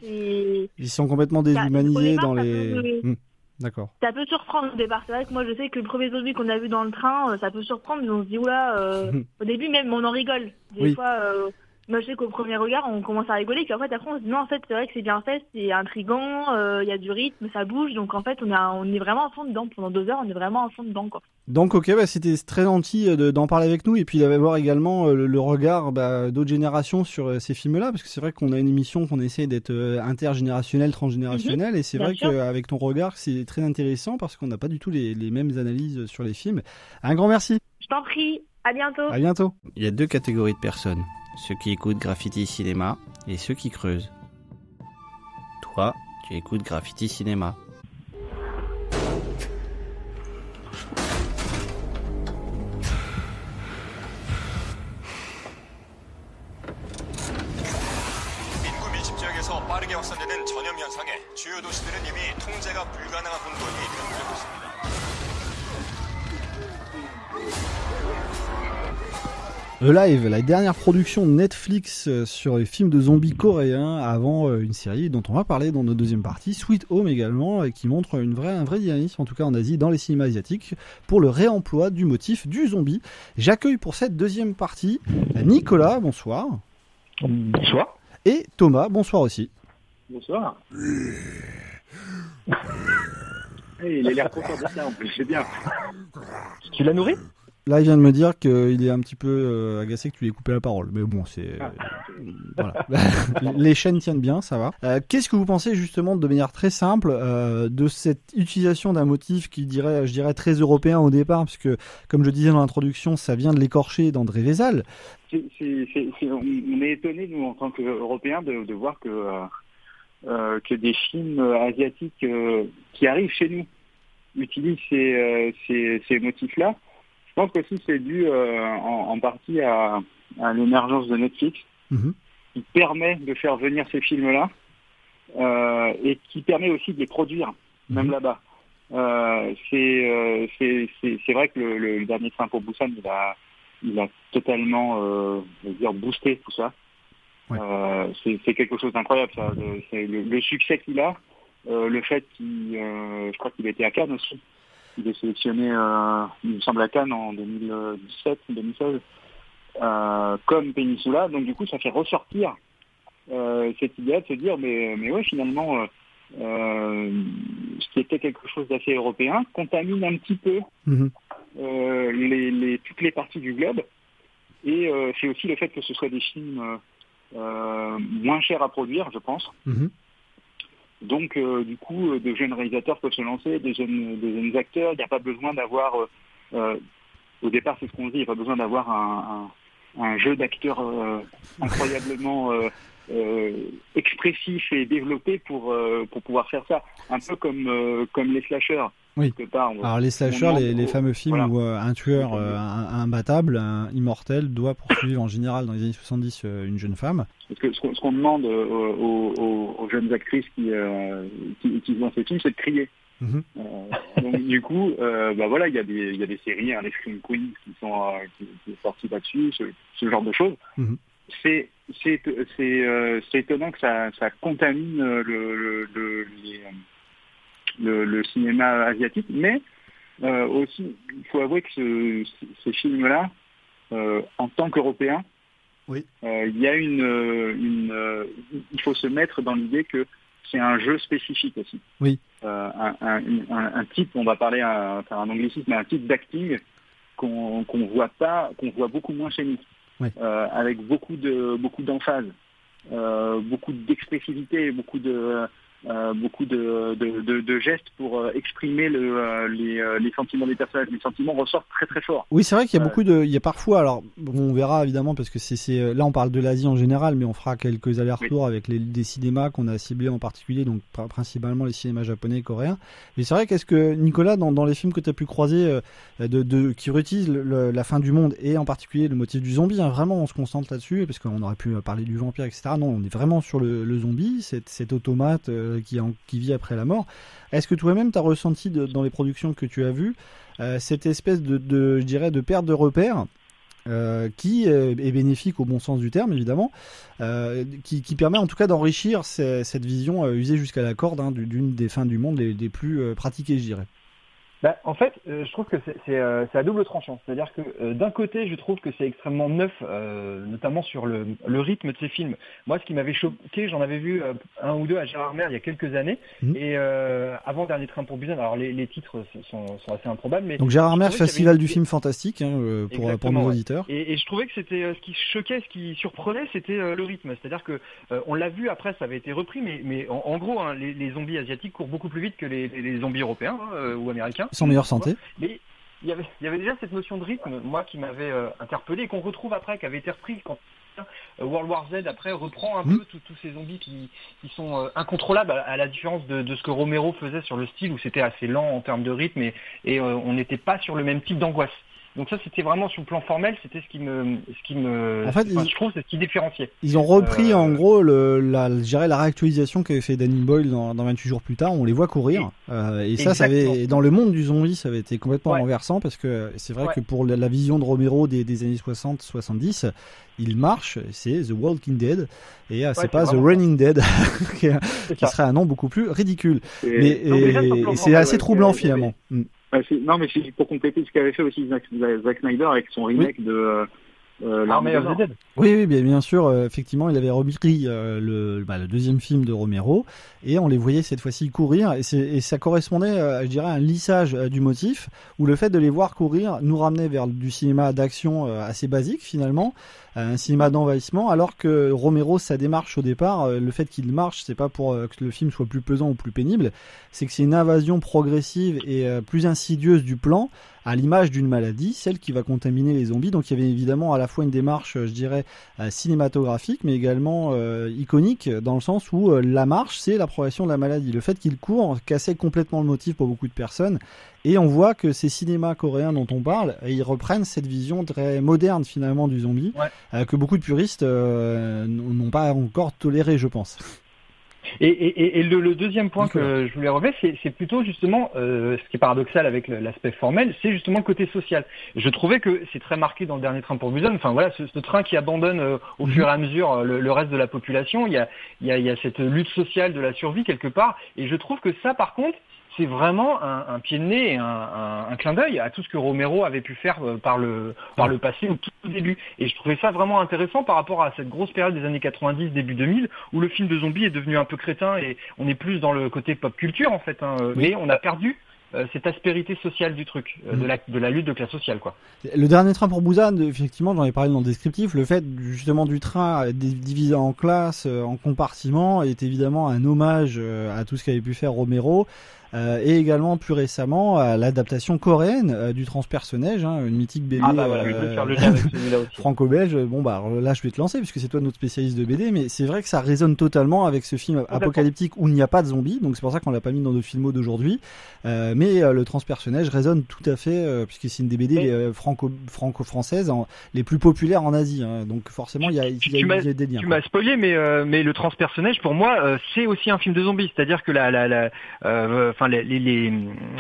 Ils sont complètement déshumanisés dans les peut- Hmm, D'accord. ça peut surprendre au départ. C'est vrai que moi je sais que le premier zombie qu'on a vu dans le train, euh, ça peut surprendre, mais on se dit oula, euh, au début même on en rigole. Des Oui. fois, euh, moi je sais qu'au premier regard on commence à rigoler, puis en fait après on se dit non en fait c'est vrai que c'est bien fait, c'est intrigant, euh, il y a du rythme, ça bouge, donc en fait on, a, on est vraiment à fond dedans. Pendant deux heures on est vraiment à fond dedans quoi. Donc ok, bah, c'était très gentil euh, de- d'en parler avec nous et puis d'avoir également euh, le, le regard bah, d'autres générations sur ces films-là, parce que c'est vrai qu'on a une émission qu'on essaie d'être intergénérationnelle, transgénérationnelle, et c'est vrai qu'avec ton regard, c'est très intéressant parce qu'on n'a pas du tout les, les mêmes analyses sur les films. Un grand merci, Je t'en prie, à bientôt. à bientôt. Il y a deux catégories de personnes, ceux qui écoutent Graffiti Cinéma et ceux qui creusent. Toi, tu écoutes Graffiti Cinéma. 전염 현상에 주요 도시들은 이미 통제가 불가능한 혼돈이 Live, la dernière production de Netflix euh, sur les films de zombies coréens avant euh, une série dont on va parler dans notre deuxième partie, Sweet Home également, et qui montre une vraie, un vrai dynamisme, en tout cas en Asie, dans les cinémas asiatiques, pour le réemploi du motif du zombie. J'accueille pour cette deuxième partie Nicolas, bonsoir. Bonsoir. Et Thomas, bonsoir aussi. Bonsoir. Eh, il a l'air content de ça en plus, c'est bien. Tu l'as nourri? Là, il vient de me dire qu'il est un petit peu euh, agacé que tu lui aies coupé la parole. Mais bon, c'est. Ah. voilà. Les chaînes tiennent bien, ça va. Euh, Qu'est-ce que vous pensez justement de manière très simple euh, de cette utilisation d'un motif qui dirait, je dirais, très européen au départ, parce que, comme je disais dans l'introduction, ça vient de l'écorché d'André Vézal. On on est étonné, nous, en tant qu'Européens, de, de voir que, que des films asiatiques qui arrivent chez nous utilisent ces, ces, ces motifs-là. Je pense aussi que c'est dû euh, en, en partie à, à l'émergence de Netflix, Mhm. qui permet de faire venir ces films-là euh, et qui permet aussi de les produire, même là-bas. Euh, c'est vrai que le, le, le dernier train pour Busan, il a il a totalement je veux dire boosté tout ça. C'est quelque chose d'incroyable ça. Le, le, succès qu'il a, le fait qu'il, je crois qu'il était à Cannes aussi. Il est sélectionné, euh, il me semble à Cannes en 2017 ou 2016, euh, comme Peninsula. Donc du coup, ça fait ressortir euh, cette idée de se dire, mais mais ouais, finalement. euh, ce qui était quelque chose d'assez européen, contamine un petit peu Mhm. les, les- toutes les parties du globe. Et c'est aussi le fait que ce soit des films moins chers à produire, je pense. Mhm. Donc, euh, du coup, euh, de jeunes réalisateurs peuvent se lancer, des jeunes, des jeunes acteurs. Il n'y a pas besoin d'avoir, euh, euh, au départ, c'est ce qu'on dit, il n'y a pas besoin d'avoir un, un, un jeu d'acteurs euh, incroyablement euh, expressif et développé pour pour pouvoir faire ça. Un peu comme comme les slashers. Oui. quelque part. On- Alors les slashers, les, fameux films voilà. où euh, un tueur euh, imbattable, un immortel, doit poursuivre en général dans les années 70 euh, une jeune femme. Parce que ce qu'on demande aux, aux- aux jeunes actrices qui, qui, dans ces films, c'est de crier. Mhm. Donc du coup, bah voilà, il y a des y a des séries, hein, les Scream Queens qui sont qui, qui sont sorties là-dessus, ce, ce genre de choses. Mhm. C'est c'est c'est euh, c'est étonnant que ça ça contamine le le le, les, le, le cinéma asiatique, mais euh, aussi il faut avouer que ce, ces films-là, euh, en tant qu'Européens, Oui. euh, il y a une, une il faut se mettre dans l'idée que c'est un jeu spécifique aussi. Oui. Un, un, un, un type, on va parler un, faire un anglicisme, mais un type d'acting qu'on qu'on voit pas, qu'on voit beaucoup moins chez nous, Oui. Avec beaucoup de beaucoup d'emphase, beaucoup d'expressivité, beaucoup de euh, beaucoup de, de, de, de gestes pour euh, exprimer le, euh, les, euh, les sentiments des personnages. Les sentiments ressortent très très fort. Oui, c'est vrai qu'il y a beaucoup de, il y a parfois, alors on verra évidemment parce que c'est, là on parle de l'Asie en général, mais on fera quelques allers-retours avec les des cinémas qu'on a ciblés en particulier, donc pr- principalement les cinémas japonais et coréens. Mais c'est vrai qu'est-ce que Nicolas, dans, dans les films que tu as pu croiser, de, qui réutilisent le- la fin du monde et en particulier le motif du zombie, hein, vraiment on se concentre là-dessus parce qu'on aurait pu parler du vampire, etc. Non, on est vraiment sur le, le zombie, cet, cet automate euh, qui, vit après la mort. Est-ce que toi-même tu as ressenti dans les productions que tu as vues euh, cette espèce de, je dirais, de perte de repères euh, qui est bénéfique au bon sens du terme, évidemment, qui, permet en tout cas d'enrichir ce- cette vision usée jusqu'à la corde hein, du- d'une des fins du monde les, les plus pratiquées, je dirais? Bah, en fait, euh, je trouve que c'est euh, à double tranchant. C'est-à-dire que euh, d'un côté, je trouve que c'est extrêmement neuf, euh, notamment sur le, le rythme de ces films. Moi, ce qui m'avait choqué, j'en avais vu euh, un ou deux à Gérard Mer il y a quelques années, Mhm. et euh, avant Dernier Train pour Busan. Alors les, les titres sont, sont assez improbables, mais Donc Gérard Mer, avait festival du film fantastique hein, pour, pour nos auditeurs. Et, et je trouvais que c'était euh, ce qui choquait, ce qui surprenait, c'était euh, le rythme. C'est-à-dire que euh, on l'a vu après, ça avait été repris, mais, mais en, en gros, hein, les, les zombies asiatiques courent beaucoup plus vite que les, zombies européens hein, ou américains. Ils sont en meilleure santé. Mais il y avait, il y avait déjà cette notion de rythme, moi, qui m'avait euh, interpellé et qu'on retrouve après, qui avait été reprise quand euh, World War Z après reprend un Mhm. peu tous tous ces zombies qui, qui sont euh, incontrôlables à, à la différence de, de ce que Romero faisait sur le style où c'était assez lent en termes de rythme et, et euh, on n'était pas sur le même type d'angoisse. Donc ça c'était vraiment sur le plan formel, c'était ce qui me ce qui me En fait, enfin, ils- je trouve c'est ce qui différenciait. Ils ont repris Euh, en gros le, la, je dirais, la réactualisation qu'avait fait Danny Boyle dans, dans 28 jours plus tard. On les voit courir. Euh, et ça, ça avait, dans le monde du zombie, ça avait été complètement Ouais. renversant parce que c'est vrai Ouais. que pour la, la vision de Romero des, des années 60-70, il marche, c'est The Walking Dead et euh, c'est c'est pas The Running Dead qui, serait un nom beaucoup plus ridicule. Et- Mais c'est assez ouais, troublant avait- finalement. Mm. Ouais, non, mais c'est pour compléter ce qu'avait fait aussi Zack, Zack Snyder avec son remake de euh, euh, L'armée Army of de the Mort. Dead. Oui, oui, bien, bien sûr. euh, effectivement, il avait repris euh, le, bah, le deuxième film de Romero et on les voyait cette fois-ci courir et, et ça correspondait, euh, je dirais, à un lissage euh, du motif où le fait de les voir courir nous ramenait vers du cinéma d'action euh, assez basique finalement, euh, un cinéma d'envahissement, alors que Romero, sa démarche au départ, euh, le fait qu'il marche, c'est pas pour que le film soit plus pesant ou plus pénible, c'est que c'est une invasion progressive et euh, plus insidieuse du plan à l'image d'une maladie, celle qui va contaminer les zombies. Donc il y avait évidemment à la fois une démarche, euh, je dirais, euh, cinématographique, mais également euh, iconique, dans le sens où euh, la marche, c'est la progression de la maladie. Le fait qu'il court cassait complètement le motif pour beaucoup de personnes. Et on voit que ces cinémas coréens dont on parle, ils reprennent cette vision très moderne finalement du zombie, Ouais. euh, que beaucoup de puristes euh, n'ont pas encore toléré, je pense. Et, et, et le, le, deuxième point que je voulais relever, c'est plutôt justement, euh, ce qui est paradoxal avec l'aspect formel, c'est justement le côté social. Je trouvais que c'est très marqué dans le dernier train pour Busan. Enfin voilà, ce, ce train qui abandonne euh, au mhm. fur et à mesure euh, le, le, reste de la population. Il y, a, il, y a, il y a cette lutte sociale de la survie quelque part. Et je trouve que ça, par contre, c'est vraiment un, un, pied de nez, un, un, un clin d'œil à tout ce que Romero avait pu faire euh, par le, par le passé au tout début. Et je trouvais ça vraiment intéressant par rapport à cette grosse période des années 90, début 2000, où le film de zombie est devenu un peu crétin et on est plus dans le côté pop culture en fait. Hein, Mais on a perdu euh, cette aspérité sociale du truc, euh, de, mm. la, de la lutte de classe sociale. quoi. Le dernier train pour Busan, effectivement, j'en ai parlé dans le descriptif, le fait justement du train divisé en classes, en compartiments, est évidemment un hommage à tout ce qu'avait pu faire Romero. Euh, et également plus récemment à l'adaptation coréenne euh, du transpersonnage, hein, une mythique BD ah bah voilà, euh, franco-belge. Bon bah là je vais te lancer puisque c'est toi notre spécialiste de BD, mais c'est vrai que ça résonne totalement avec ce film apocalyptique où il n'y a pas de zombies, donc c'est pour ça qu'on l'a pas mis dans nos films d'aujourd'hui. mais le transpersonnage résonne tout à fait puisque c'est une des BD franco franco-françaises les plus populaires en Asie, hein, donc forcément il y a, y a, des liens. Tu m'as spoilé, mais mais le transpersonnage pour moi c'est aussi un film de zombies, c'est-à-dire que la, la, la enfin les, les,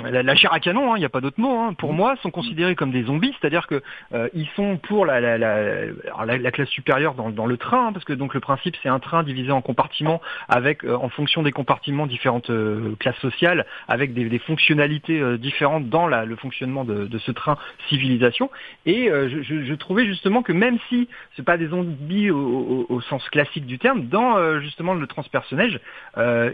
la, chair à canon, il hein, n'y a pas d'autre mot, hein, pour moi, sont considérés comme des zombies, c'est-à-dire que euh, ils sont pour la, la, la, classe supérieure dans, dans le train, hein, parce que donc le principe c'est un train divisé en compartiments avec, euh, en fonction des compartiments, différentes euh, classes sociales, avec des, des fonctionnalités différentes dans la, le fonctionnement de, de, ce train civilisation. Et je, je, je, trouvais justement que même si c'est pas des zombies au, au, au, sens classique du terme, dans justement le transpersonnage,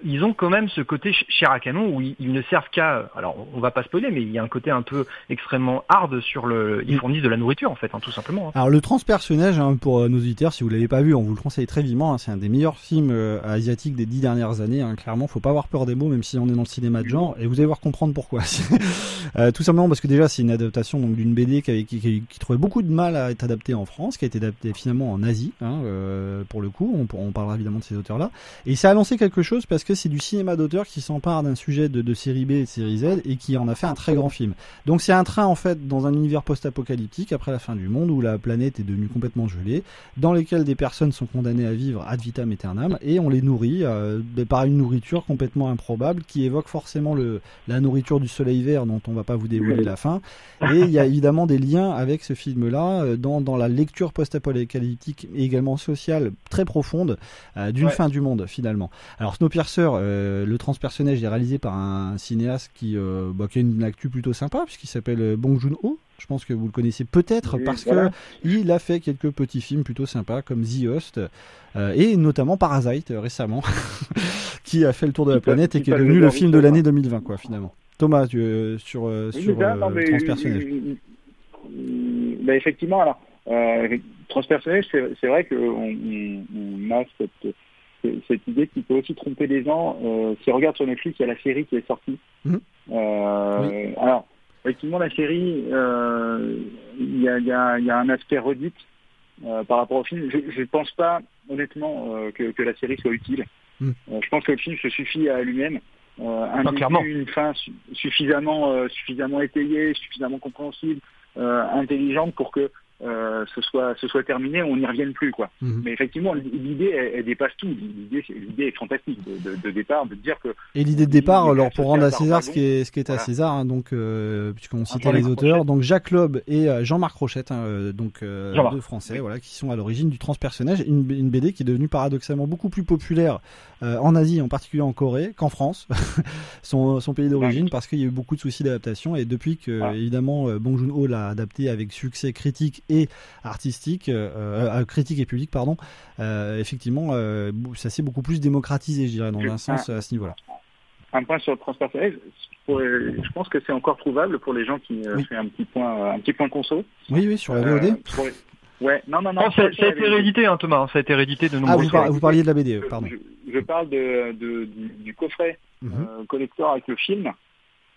ils ont quand même ce côté chair à canon où ils, ne servent qu'à. Alors, on va pas spoiler, mais il y a un côté un peu extrêmement hard sur le. Ils fournissent de la nourriture, en fait, hein, tout simplement. Hein. Alors, le transpersonnage, hein, pour euh, nos auditeurs, si vous l'avez pas vu, on vous le conseille très vivement. C'est un des meilleurs films euh, asiatiques des dix dernières années. Clairement, faut pas avoir peur des mots, même si on est dans le cinéma de genre. Et vous allez voir comprendre pourquoi. euh, tout simplement parce que déjà, c'est une adaptation donc d'une BD qui, qui, qui, trouvait beaucoup de mal à être adaptée en France, qui a été adaptée finalement en Asie. Pour le coup, on, on, parlera évidemment de ces auteurs-là. Et ça a lancé quelque chose parce que c'est du cinéma d'auteur qui s'empare d'un sujet de, de série B et de série Z et qui en a fait un très grand film. Donc c'est un train en fait dans un univers post-apocalyptique après la fin du monde où la planète est devenue complètement gelée, dans lequel des personnes sont condamnées à vivre ad vitam aeternam et on les nourrit euh, par une nourriture complètement improbable qui évoque forcément le, la nourriture du soleil vert dont on va pas vous dévoiler la fin. Et il y a évidemment des liens avec ce film-là euh, dans, dans la lecture post-apocalyptique et également sociale très profonde euh, d'une fin du monde finalement. Alors Snowpiercer, euh, le transpersonnage est réalisé par un cinéaste qui, euh, bah, qui a une actu plutôt sympa, puisqu'il s'appelle euh, Bong Joon-ho. Je pense que vous le connaissez peut-être parce que il a fait quelques petits films plutôt sympas comme The Host euh, et notamment Parasite récemment, qui a fait le tour de la planète et qui est devenu le film de l'année 2020 quoi finalement. Thomas, tu, euh, sur sur transpersonnage. Bah, effectivement, alors transpersonnage, c'est vrai qu'on on, on a cette cette idée qui peut aussi tromper les gens. Euh, si on regarde sur Netflix, il y a la série qui est sortie. Mmh. Euh, oui. Alors, effectivement, la série, euh, il y, a, y, a, y, a, un aspect redite euh, par rapport au film. Je ne pense pas, honnêtement, euh, que, que, la série soit utile. Mmh. Euh, je pense que le film se suffit à lui-même. un début, une fin su suffisamment, suffisamment étayée, suffisamment compréhensible, intelligente pour que euh, ce soit ce soit terminé, on n'y revienne plus quoi. -hmm. Mais effectivement, l'idée elle, elle, dépasse tout. L'idée est fantastique de, de, de, départ, de dire que. Et l'idée de départ, alors pour rendre à César ce qui est ce qui est à voilà. César, hein, donc euh, puisqu'on citait les auteurs, donc Jacques Loeb et euh, Jean-Marc Rochette, hein, donc euh, Jean deux Français, oui. voilà, qui sont à l'origine du transpersonnage, une, une BD qui est devenue paradoxalement beaucoup plus populaire en Asie, en particulier en Corée, qu'en France, son, son pays d'origine, parce qu'il y a eu beaucoup de soucis d'adaptation et depuis que voilà. évidemment Bong Joon-ho l'a adapté avec succès critique et artistique, euh, euh, critique et public, pardon, euh, effectivement, euh, ça s'est beaucoup plus démocratisé, je dirais, dans un sens à ce niveau-là. Un point sur le transpersonnage, je pense que c'est encore trouvable pour les gens qui oui. fait un petit point, un petit point conso. Oui, oui, sur la VOD. Pour... Ouais, non, non, non. Oh, ça, ça, a été réédité, hein, Thomas. Ça a été réédité de nombreuses ah, vous, vous, parliez de la BD, pardon. Je, je parle de, de, du, du, coffret mm -hmm. euh, collector avec le film.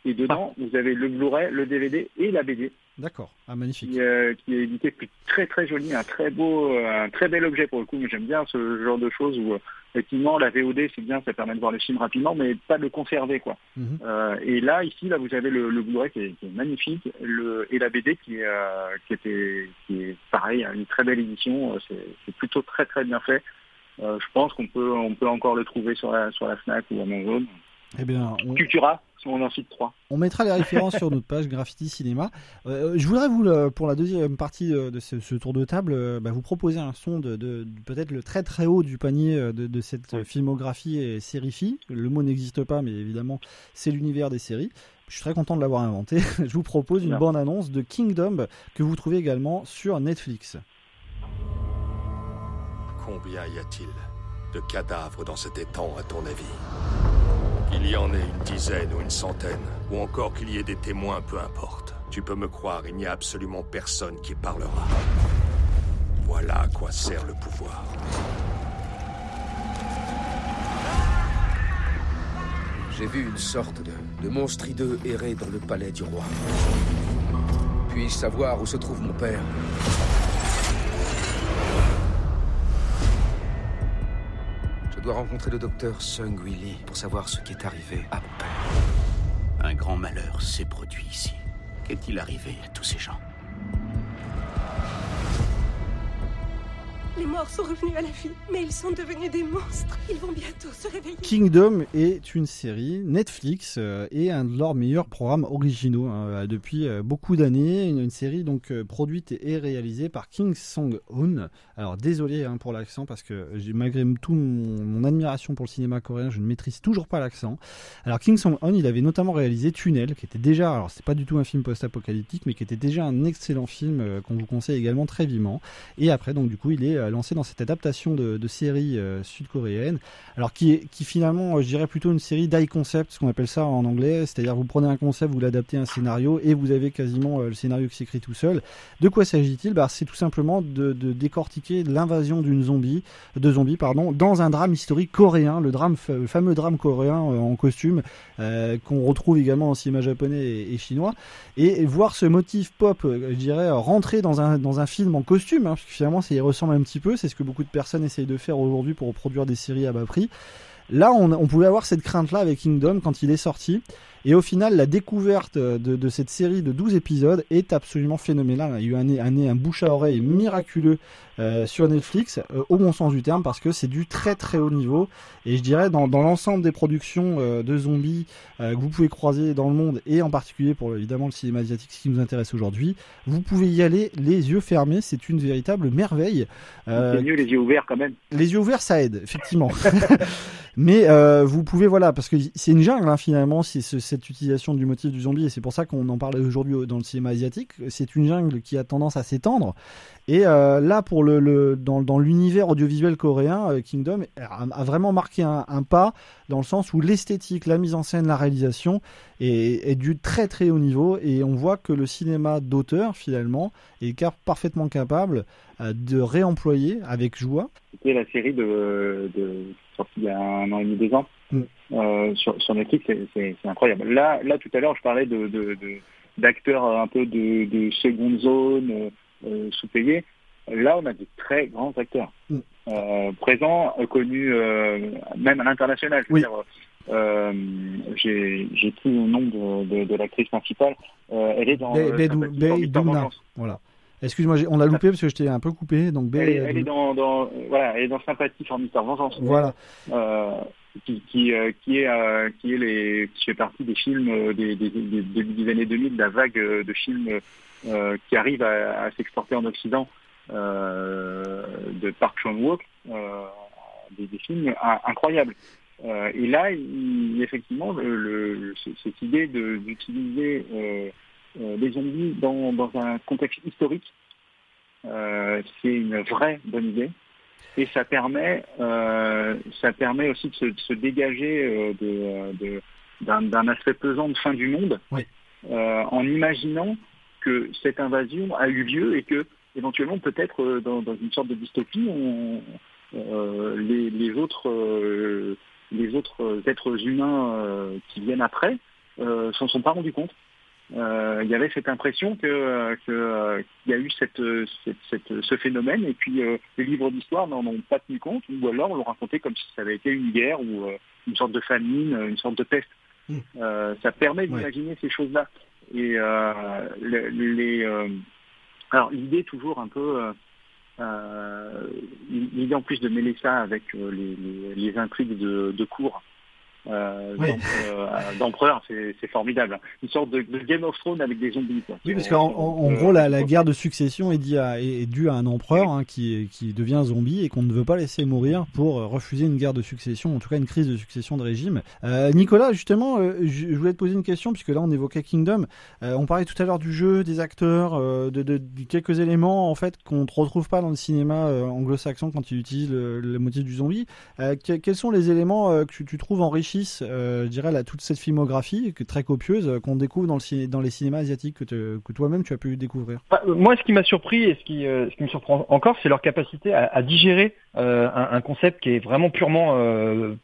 Et dedans, ah. vous avez le Blu-ray, le DVD et la BD. D'accord, ah, magnifique. Qui, euh, qui, est édité, puis très très joli, un très beau, euh, un très bel objet pour le coup. Mais j'aime bien ce genre de choses où euh, effectivement la VOD c'est bien, ça permet de voir le film rapidement, mais pas de le conserver quoi. Mm -hmm. euh, et là ici là vous avez le, le Blu-ray qui, qui, est magnifique, le et la BD qui, euh, qui était qui est pareil, une très belle édition. C'est plutôt très très bien fait. Euh, je pense qu'on peut, on peut encore le trouver sur la, sur la Fnac ou Amazon. Eh bien, on... Cultura, on en cite trois. On mettra les références sur notre page Graffiti Cinéma. Euh, je voudrais vous, le- pour la deuxième partie de ce, ce tour de table, euh, bah, vous proposer un son de, de- de- peut-être le très très haut du panier euh, de, de cette filmographie et sérifie. Le mot n'existe pas, mais évidemment, c'est l'univers des séries. Je suis très content de l'avoir inventé. je vous propose une bande-annonce de Kingdom que vous trouvez également sur Netflix. Combien y a-t-il de cadavres dans cet étang, à ton avis? Qu'il y en ait une dizaine ou une centaine, ou encore qu'il y ait des témoins, peu importe. Tu peux me croire, il n'y a absolument personne qui parlera. Voilà à quoi sert le pouvoir. J'ai vu une sorte de monstre hideux errer dans le palais du roi. Puis-je savoir où se trouve mon père? Dois rencontrer le docteur Sung Willy pour savoir ce qui est arrivé à mon. Un grand malheur s'est produit ici. Qu'est-il arrivé à tous ces gens? Sont revenus à la vie, mais ils sont devenus des monstres. Ils vont bientôt se réveiller. Kingdom est une série Netflix euh, et un de leurs meilleurs programmes originaux hein, depuis euh, beaucoup d'années. Une, série donc euh, produite et réalisée par King Song-hoon. Alors désolé hein, pour l'accent parce que malgré tout mon, admiration pour le cinéma coréen, je ne maîtrise toujours pas l'accent. Alors King Song-hoon, il avait notamment réalisé Tunnel, qui était déjà, alors c'est pas du tout un film post-apocalyptique, mais qui était déjà un excellent film euh, qu'on vous conseille également très vivement. Et après donc du coup il est euh, dans cette adaptation de, série euh, sud-coréenne, alors qui est qui finalement, euh, je dirais plutôt une série d'high concept, ce qu'on appelle ça en anglais, c'est-à-dire vous prenez un concept, vous l'adaptez à un scénario et vous avez quasiment euh, le scénario qui s'écrit tout seul. De quoi s'agit-il? Bah, C'est tout simplement de, décortiquer l'invasion d'une zombie, de zombies pardon, dans un drame historique coréen, le drame, le fameux drame coréen en costume qu'on retrouve également en cinéma japonais et, chinois, et voir ce motif pop, je dirais, rentrer dans un dans un film en costume, hein, parce que finalement ça y ressemble un petit peu, c'est ce que beaucoup de personnes essayent de faire aujourd'hui pour produire des séries à bas prix. Là, on, pouvait avoir cette crainte-là avec Kingdom quand il est sorti. Et au final, la découverte de, de cette série de 12 épisodes est absolument phénoménale. Il y a eu un, un, un bouche à oreille miraculeux euh, sur Netflix, euh, au bon sens du terme, parce que c'est du très très haut niveau. Et je dirais, dans, dans l'ensemble des productions euh, de zombies euh, que vous pouvez croiser dans le monde, et en particulier pour évidemment le cinéma asiatique, ce qui nous intéresse aujourd'hui, vous pouvez y aller les yeux fermés. C'est une véritable merveille. Euh, C'est mieux les yeux ouverts quand même. les yeux ouverts, ça aide, effectivement. Mais euh, vous pouvez, voilà, parce que c'est une jungle hein, finalement, c'est ce- cette utilisation du motif du zombie, et c'est pour ça qu'on en parle aujourd'hui au- dans le cinéma asiatique. C'est une jungle qui a tendance à s'étendre. Et euh, là, pour le, dans, l'univers audiovisuel coréen, euh, Kingdom a, vraiment marqué un, pas dans le sens où l'esthétique, la mise en scène, la réalisation est, est du très très haut niveau, et on voit que le cinéma d'auteur finalement est parfaitement capable euh, de réemployer avec joie C'était la série de sortie il y a un an et demi, deux ans Mm. euh, sur, sur Netflix, c'est- incroyable. Là, là tout à l'heure, je parlais de de- de- d'acteurs un peu de, de seconde zone, euh, sous-payés. Là, on a de très grands acteurs Mm. euh, présents, connus même à l'international. Euh, J'ai plus le nom de, l'actrice principale. Elle est dans Be- Bedou-. Voilà. Excuse-moi, on l'a loupé parce que je t'ai un peu coupé. Donc Elle est, elle est dans, dans voilà, elle est dans Sympathie for Mr. Vengeance. Voilà. Euh, qui qui, euh, qui est euh, qui est les qui fait partie des films euh, des, des, des, années 2000, de la vague euh, de films euh, qui arrivent à, à s'exporter en Occident euh, de Park Chan-wook, euh, des, des films in- incroyables. Euh, et là, il, effectivement, le, le- cette idée de- d'utiliser euh, euh, les zombies dans, dans un contexte historique, euh, c'est une vraie bonne idée. Et ça permet, euh, ça permet aussi de se, de se dégager euh, de, d'un, aspect pesant de fin du monde, euh, en imaginant que cette invasion a eu lieu et que éventuellement peut-être euh, dans, dans une sorte de dystopie, on, euh, les, les autres, euh, les autres êtres humains euh, qui viennent après euh, s'en sont pas rendus compte. Euh, il y avait cette impression que que, euh, qu'il y a eu cette, cette, cette- ce phénomène et puis euh, les livres d'histoire n'en ont pas tenu compte ou alors l'ont raconté comme si ça avait été une guerre ou euh, une sorte de famine, une sorte de peste. Euh, ça permet d'imaginer ces choses-là. Et euh, le- les, euh, alors l'idée toujours un peu euh, Euh, L'idée en plus de mêler ça avec euh, les, les, les intrigues de, de cours euh, Ouais. d'em- euh, d'empereur, c'est formidable. Une sorte de, de Game of Thrones avec des zombies. Quoi. Oui, parce qu'en en, en euh, gros, la, la guerre de succession est, due à, est, est due à un empereur hein, qui, qui devient un zombie et qu'on ne veut pas laisser mourir pour euh, refuser une guerre de succession, en tout cas une crise de succession de régime. Euh, Nicolas, justement, je, voulais te poser une question, puisque là on évoquait Kingdom. On parlait tout à l'heure du jeu, des acteurs, de, de- de quelques éléments en fait qu'on ne retrouve pas dans le cinéma anglo-saxon quand il utilise le, le motif du zombie. Que- quels sont les éléments que tu, tu trouves enrichissent, euh, je dirais, là, toute cette filmographie très copieuse euh, qu'on découvre dans, les cinémas asiatiques que, toi-même tu as pu découvrir Bah, euh, Moi, ce qui m'a surpris et ce qui, me surprend encore, c'est leur capacité à, à digérer un, concept qui est vraiment purement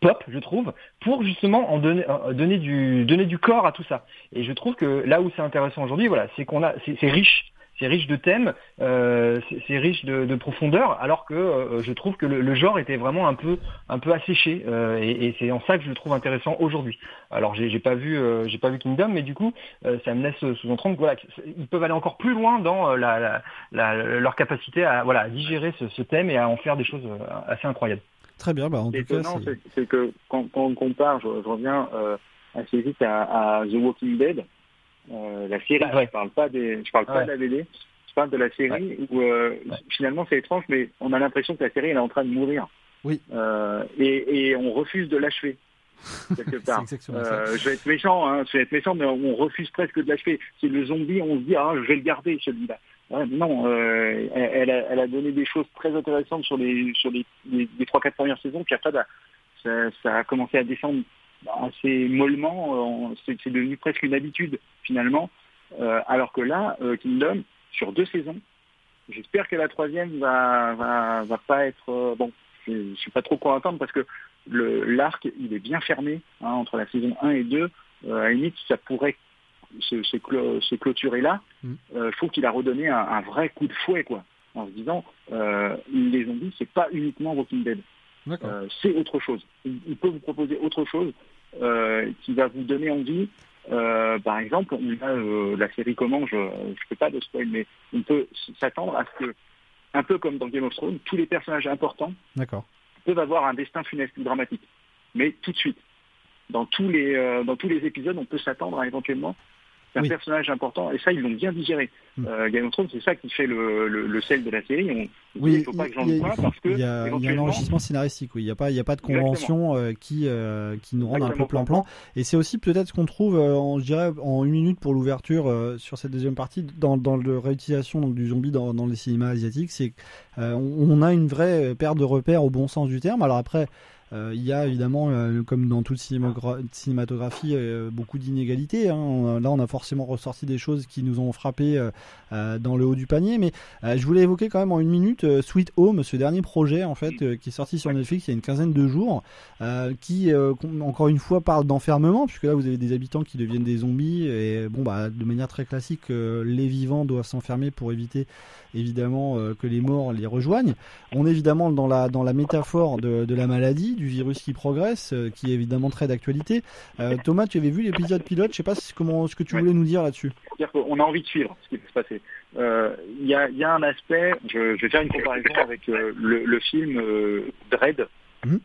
pop, je trouve, pour justement en donner, du, donner du corps à tout ça. Et je trouve que là où c'est intéressant aujourd'hui, voilà, c'est qu'on a, c'est riche. C'est riche de thèmes, euh, c'est riche de, de profondeur, alors que euh, je trouve que le, le genre était vraiment un peu, un peu asséché, euh, et, et c'est en ça que je le trouve intéressant aujourd'hui. Alors j'ai pas vu, euh, j'ai pas vu Kingdom, mais du coup, euh, ça me laisse sous-entendre que voilà, ils peuvent aller encore plus loin dans euh, la, la, la- leur capacité à voilà à digérer ce, ce thème et à en faire des choses euh, assez incroyables. Très bien, bah en tout cas, L'étonnant, c'est... que quand, quand on compare, je, je reviens euh, assez vite à, à The Walking Dead, euh, la série. Ah ouais. Je parle pas des, je parle pas Ouais. de la BD. Je parle de la série où euh, finalement c'est étrange, mais on a l'impression que la série elle est en train de mourir. Oui. Euh, et, et on refuse de l'achever quelque part. Je vais être méchant, hein, je vais être méchant, mais on refuse presque de l'achever. C'est le zombie, on se dit ah je vais le garder celui-là. Ouais, non, euh, elle, a, elle a donné des choses très intéressantes sur les sur les, les 3-4 premières saisons, puis après bah, ça, ça a commencé à descendre assez mollement. euh, C'est devenu presque une habitude finalement. Euh, alors que là, euh, Kingdom, sur deux saisons, j'espère que la troisième va va, va pas être bon. Je, je suis pas trop quoi attendre parce que le l'arc il est bien fermé hein, entre la saison 1 et 2. Euh, à la limite, ça pourrait se, se, clo- se clôturer là. Mm. Euh, je trouve qu'il a redonné un, un vrai coup de fouet quoi, en se disant euh, les zombies c'est pas uniquement Walking Dead. C'est autre chose. Il, il peut vous proposer autre chose qui va vous donner envie. Euh, par exemple, on a euh, la série Comment, je ne fais pas de spoil, mais on peut s'attendre à ce que, un peu comme dans Game of Thrones, tous les personnages importants D'accord. peuvent avoir un destin funeste ou dramatique, mais tout de suite. Dans tous les, euh, dans tous les épisodes, on peut s'attendre à éventuellement un Oui. personnage important, et ça, ils l'ont bien digéré. Mm. Euh, Game of Thrones, c'est ça qui fait le, le, le sel de la série. On, Oui, il ne faut pas que j'en un parce que il y, a, il y a un enrichissement scénaristique, oui. Il n'y a pas, il y a pas de convention euh, qui, euh, qui nous rendent un peu plan-plan. Et c'est aussi peut-être ce qu'on trouve, euh, en, je dirais, en une minute pour l'ouverture sur cette deuxième partie, dans, dans la réutilisation donc, du zombie dans, dans les cinémas asiatiques, c'est qu'on on a une vraie perte de repères au bon sens du terme. Alors après, il y a évidemment, euh, comme dans toute cinématographie, euh, beaucoup d'inégalités. hein. Là, on a forcément ressorti des choses qui nous ont frappé euh, euh, dans le haut du panier. Mais euh, je voulais évoquer quand même en une minute euh, Sweet Home, ce dernier projet en fait euh, qui est sorti sur Netflix il y a une quinzaine de jours, euh, qui euh, encore une fois parle d'enfermement, puisque là vous avez des habitants qui deviennent des zombies et bon bah de manière très classique, euh, les vivants doivent s'enfermer pour éviter évidemment euh, que les morts les rejoignent. On est évidemment dans la dans la métaphore de, de la maladie, du virus qui progresse, euh, qui est évidemment très d'actualité. Euh, Thomas, tu avais vu l'épisode pilote, je sais pas comment ce que tu voulais nous dire là-dessus. C'est-à-dire qu'on a envie de suivre ce qui peut se passer. Euh, Il y, a, y a un aspect, je, je vais faire une comparaison avec euh, le, le film euh, Dread, Mhm.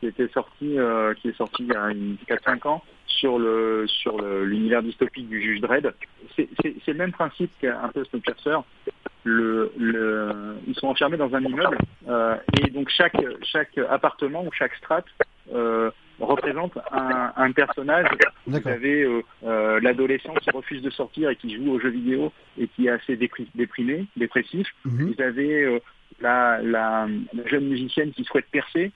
Qui était sorti, euh, qui est sorti il y a une 4-5 ans sur le sur l'univers dystopique du juge Dredd. C'est le même principe qu'un peu Snowpiercer. Le, le, ils sont enfermés dans un immeuble euh, et donc chaque chaque appartement ou chaque strate euh, représente un, un personnage. Vous avez euh, euh, l'adolescent qui refuse de sortir et qui joue aux jeux vidéo et qui est assez dépri- déprimé, dépressif. Mhm. Vous avez euh, la, la, la jeune musicienne qui souhaite percer.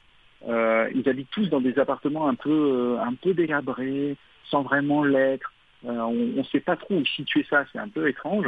Euh, ils habitent tous dans des appartements un peu euh, un peu délabrés, sans vraiment l'être. Euh, on ne sait pas trop où situer ça, c'est un peu étrange.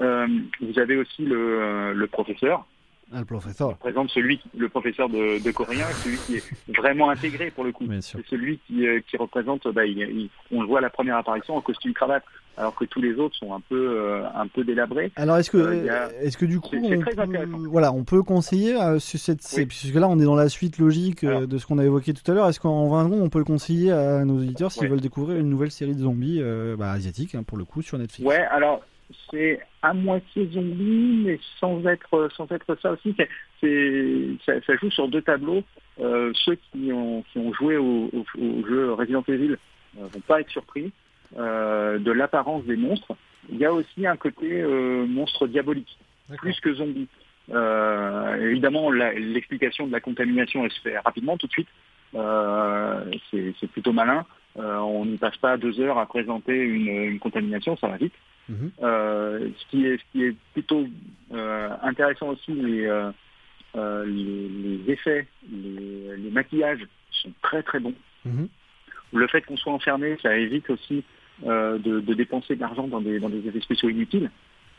Euh, vous avez aussi le, le professeur, Ah, le professeur. présente celui, le professeur de, de coréen, celui qui est vraiment intégré pour le coup. Bien sûr. C'est celui qui, qui représente, bah, il- il- on le voit à la première apparition en costume cravate, alors que tous les autres sont un peu, euh, un peu délabrés. Alors est-ce que, Euh, a- est-ce que du coup, on très peut, voilà, on peut conseiller euh, sur cette, c'est- puisque là on est dans la suite logique de ce qu'on a évoqué tout à l'heure. Est-ce qu'en 20 secondes on peut le conseiller à nos auditeurs s'ils Ouais. veulent découvrir une nouvelle série de zombies euh, bah, asiatiques hein, pour le coup sur Netflix? Ouais, alors c'est à moitié zombie, mais sans être sans être ça aussi. C'est, c'est ça, ça joue sur deux tableaux. Ceux qui ont qui ont joué au, au, au jeu Resident Evil vont pas être surpris de l'apparence des monstres. Il y a aussi un côté euh, monstre diabolique, plus que zombie. Euh, évidemment, l'explication de la contamination elle se fait rapidement tout de suite. Euh, c'est plutôt malin. Euh, on n'y passe pas deux heures à présenter une, une contamination, ça va vite. Euh, ce, qui est, ce qui est plutôt euh, intéressant aussi, les, euh, euh, les, les effets, les, les maquillages sont très très bons. Le fait qu'on soit enfermé, ça évite aussi euh, de, de dépenser de l'argent dans des, dans des effets inutiles.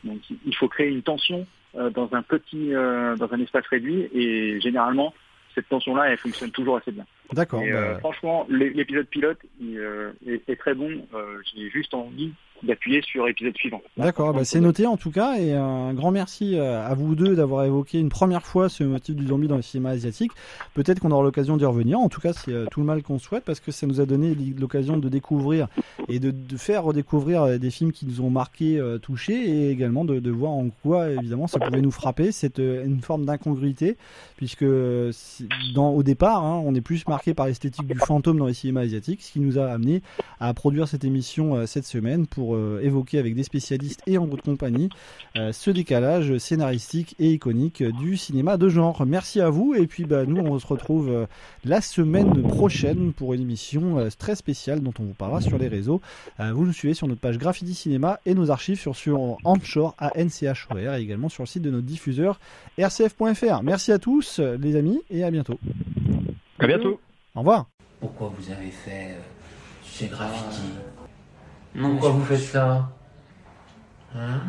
Donc il faut créer une tension euh, dans un petit, euh, dans un espace réduit, et généralement cette tension-là, elle fonctionne toujours assez bien. D'accord. Euh, bah, franchement, l'é- l'épisode pilote il, euh, est, est très bon. Euh, J'ai juste envie d'appuyer sur l'épisode suivant. D'accord, bah, c'est noté en tout cas, et un grand merci à vous deux d'avoir évoqué une première fois ce motif du zombie dans le cinéma asiatique. Peut-être qu'on aura l'occasion d'y revenir, en tout cas c'est tout le mal qu'on souhaite, parce que ça nous a donné l'occasion de découvrir et de, de faire redécouvrir des films qui nous ont marqué, euh, touchés, et également de, de voir en quoi évidemment ça pouvait nous frapper, c'est une forme d'incongruité, puisque dans, au départ, hein, on est plus marqué par l'esthétique du fantôme dans les cinémas asiatiques, ce qui nous a amené à produire cette émission euh, cette semaine pour euh, évoquer avec des spécialistes et en votre compagnie euh, ce décalage scénaristique et iconique du cinéma de genre. Merci à vous et puis bah, nous on se retrouve la semaine prochaine pour une émission très spéciale dont on vous parlera sur les réseaux. Vous nous suivez sur notre page Graffiti Cinéma et nos archives sur, sur Anchor, A-N-C-H-O-R et également sur le site de notre diffuseur rcf.fr. Merci à tous les amis et à bientôt. À bientôt. Au revoir. Pourquoi vous avez fait euh, ces graffitis? Non, Pourquoi vous faites ça? Hein?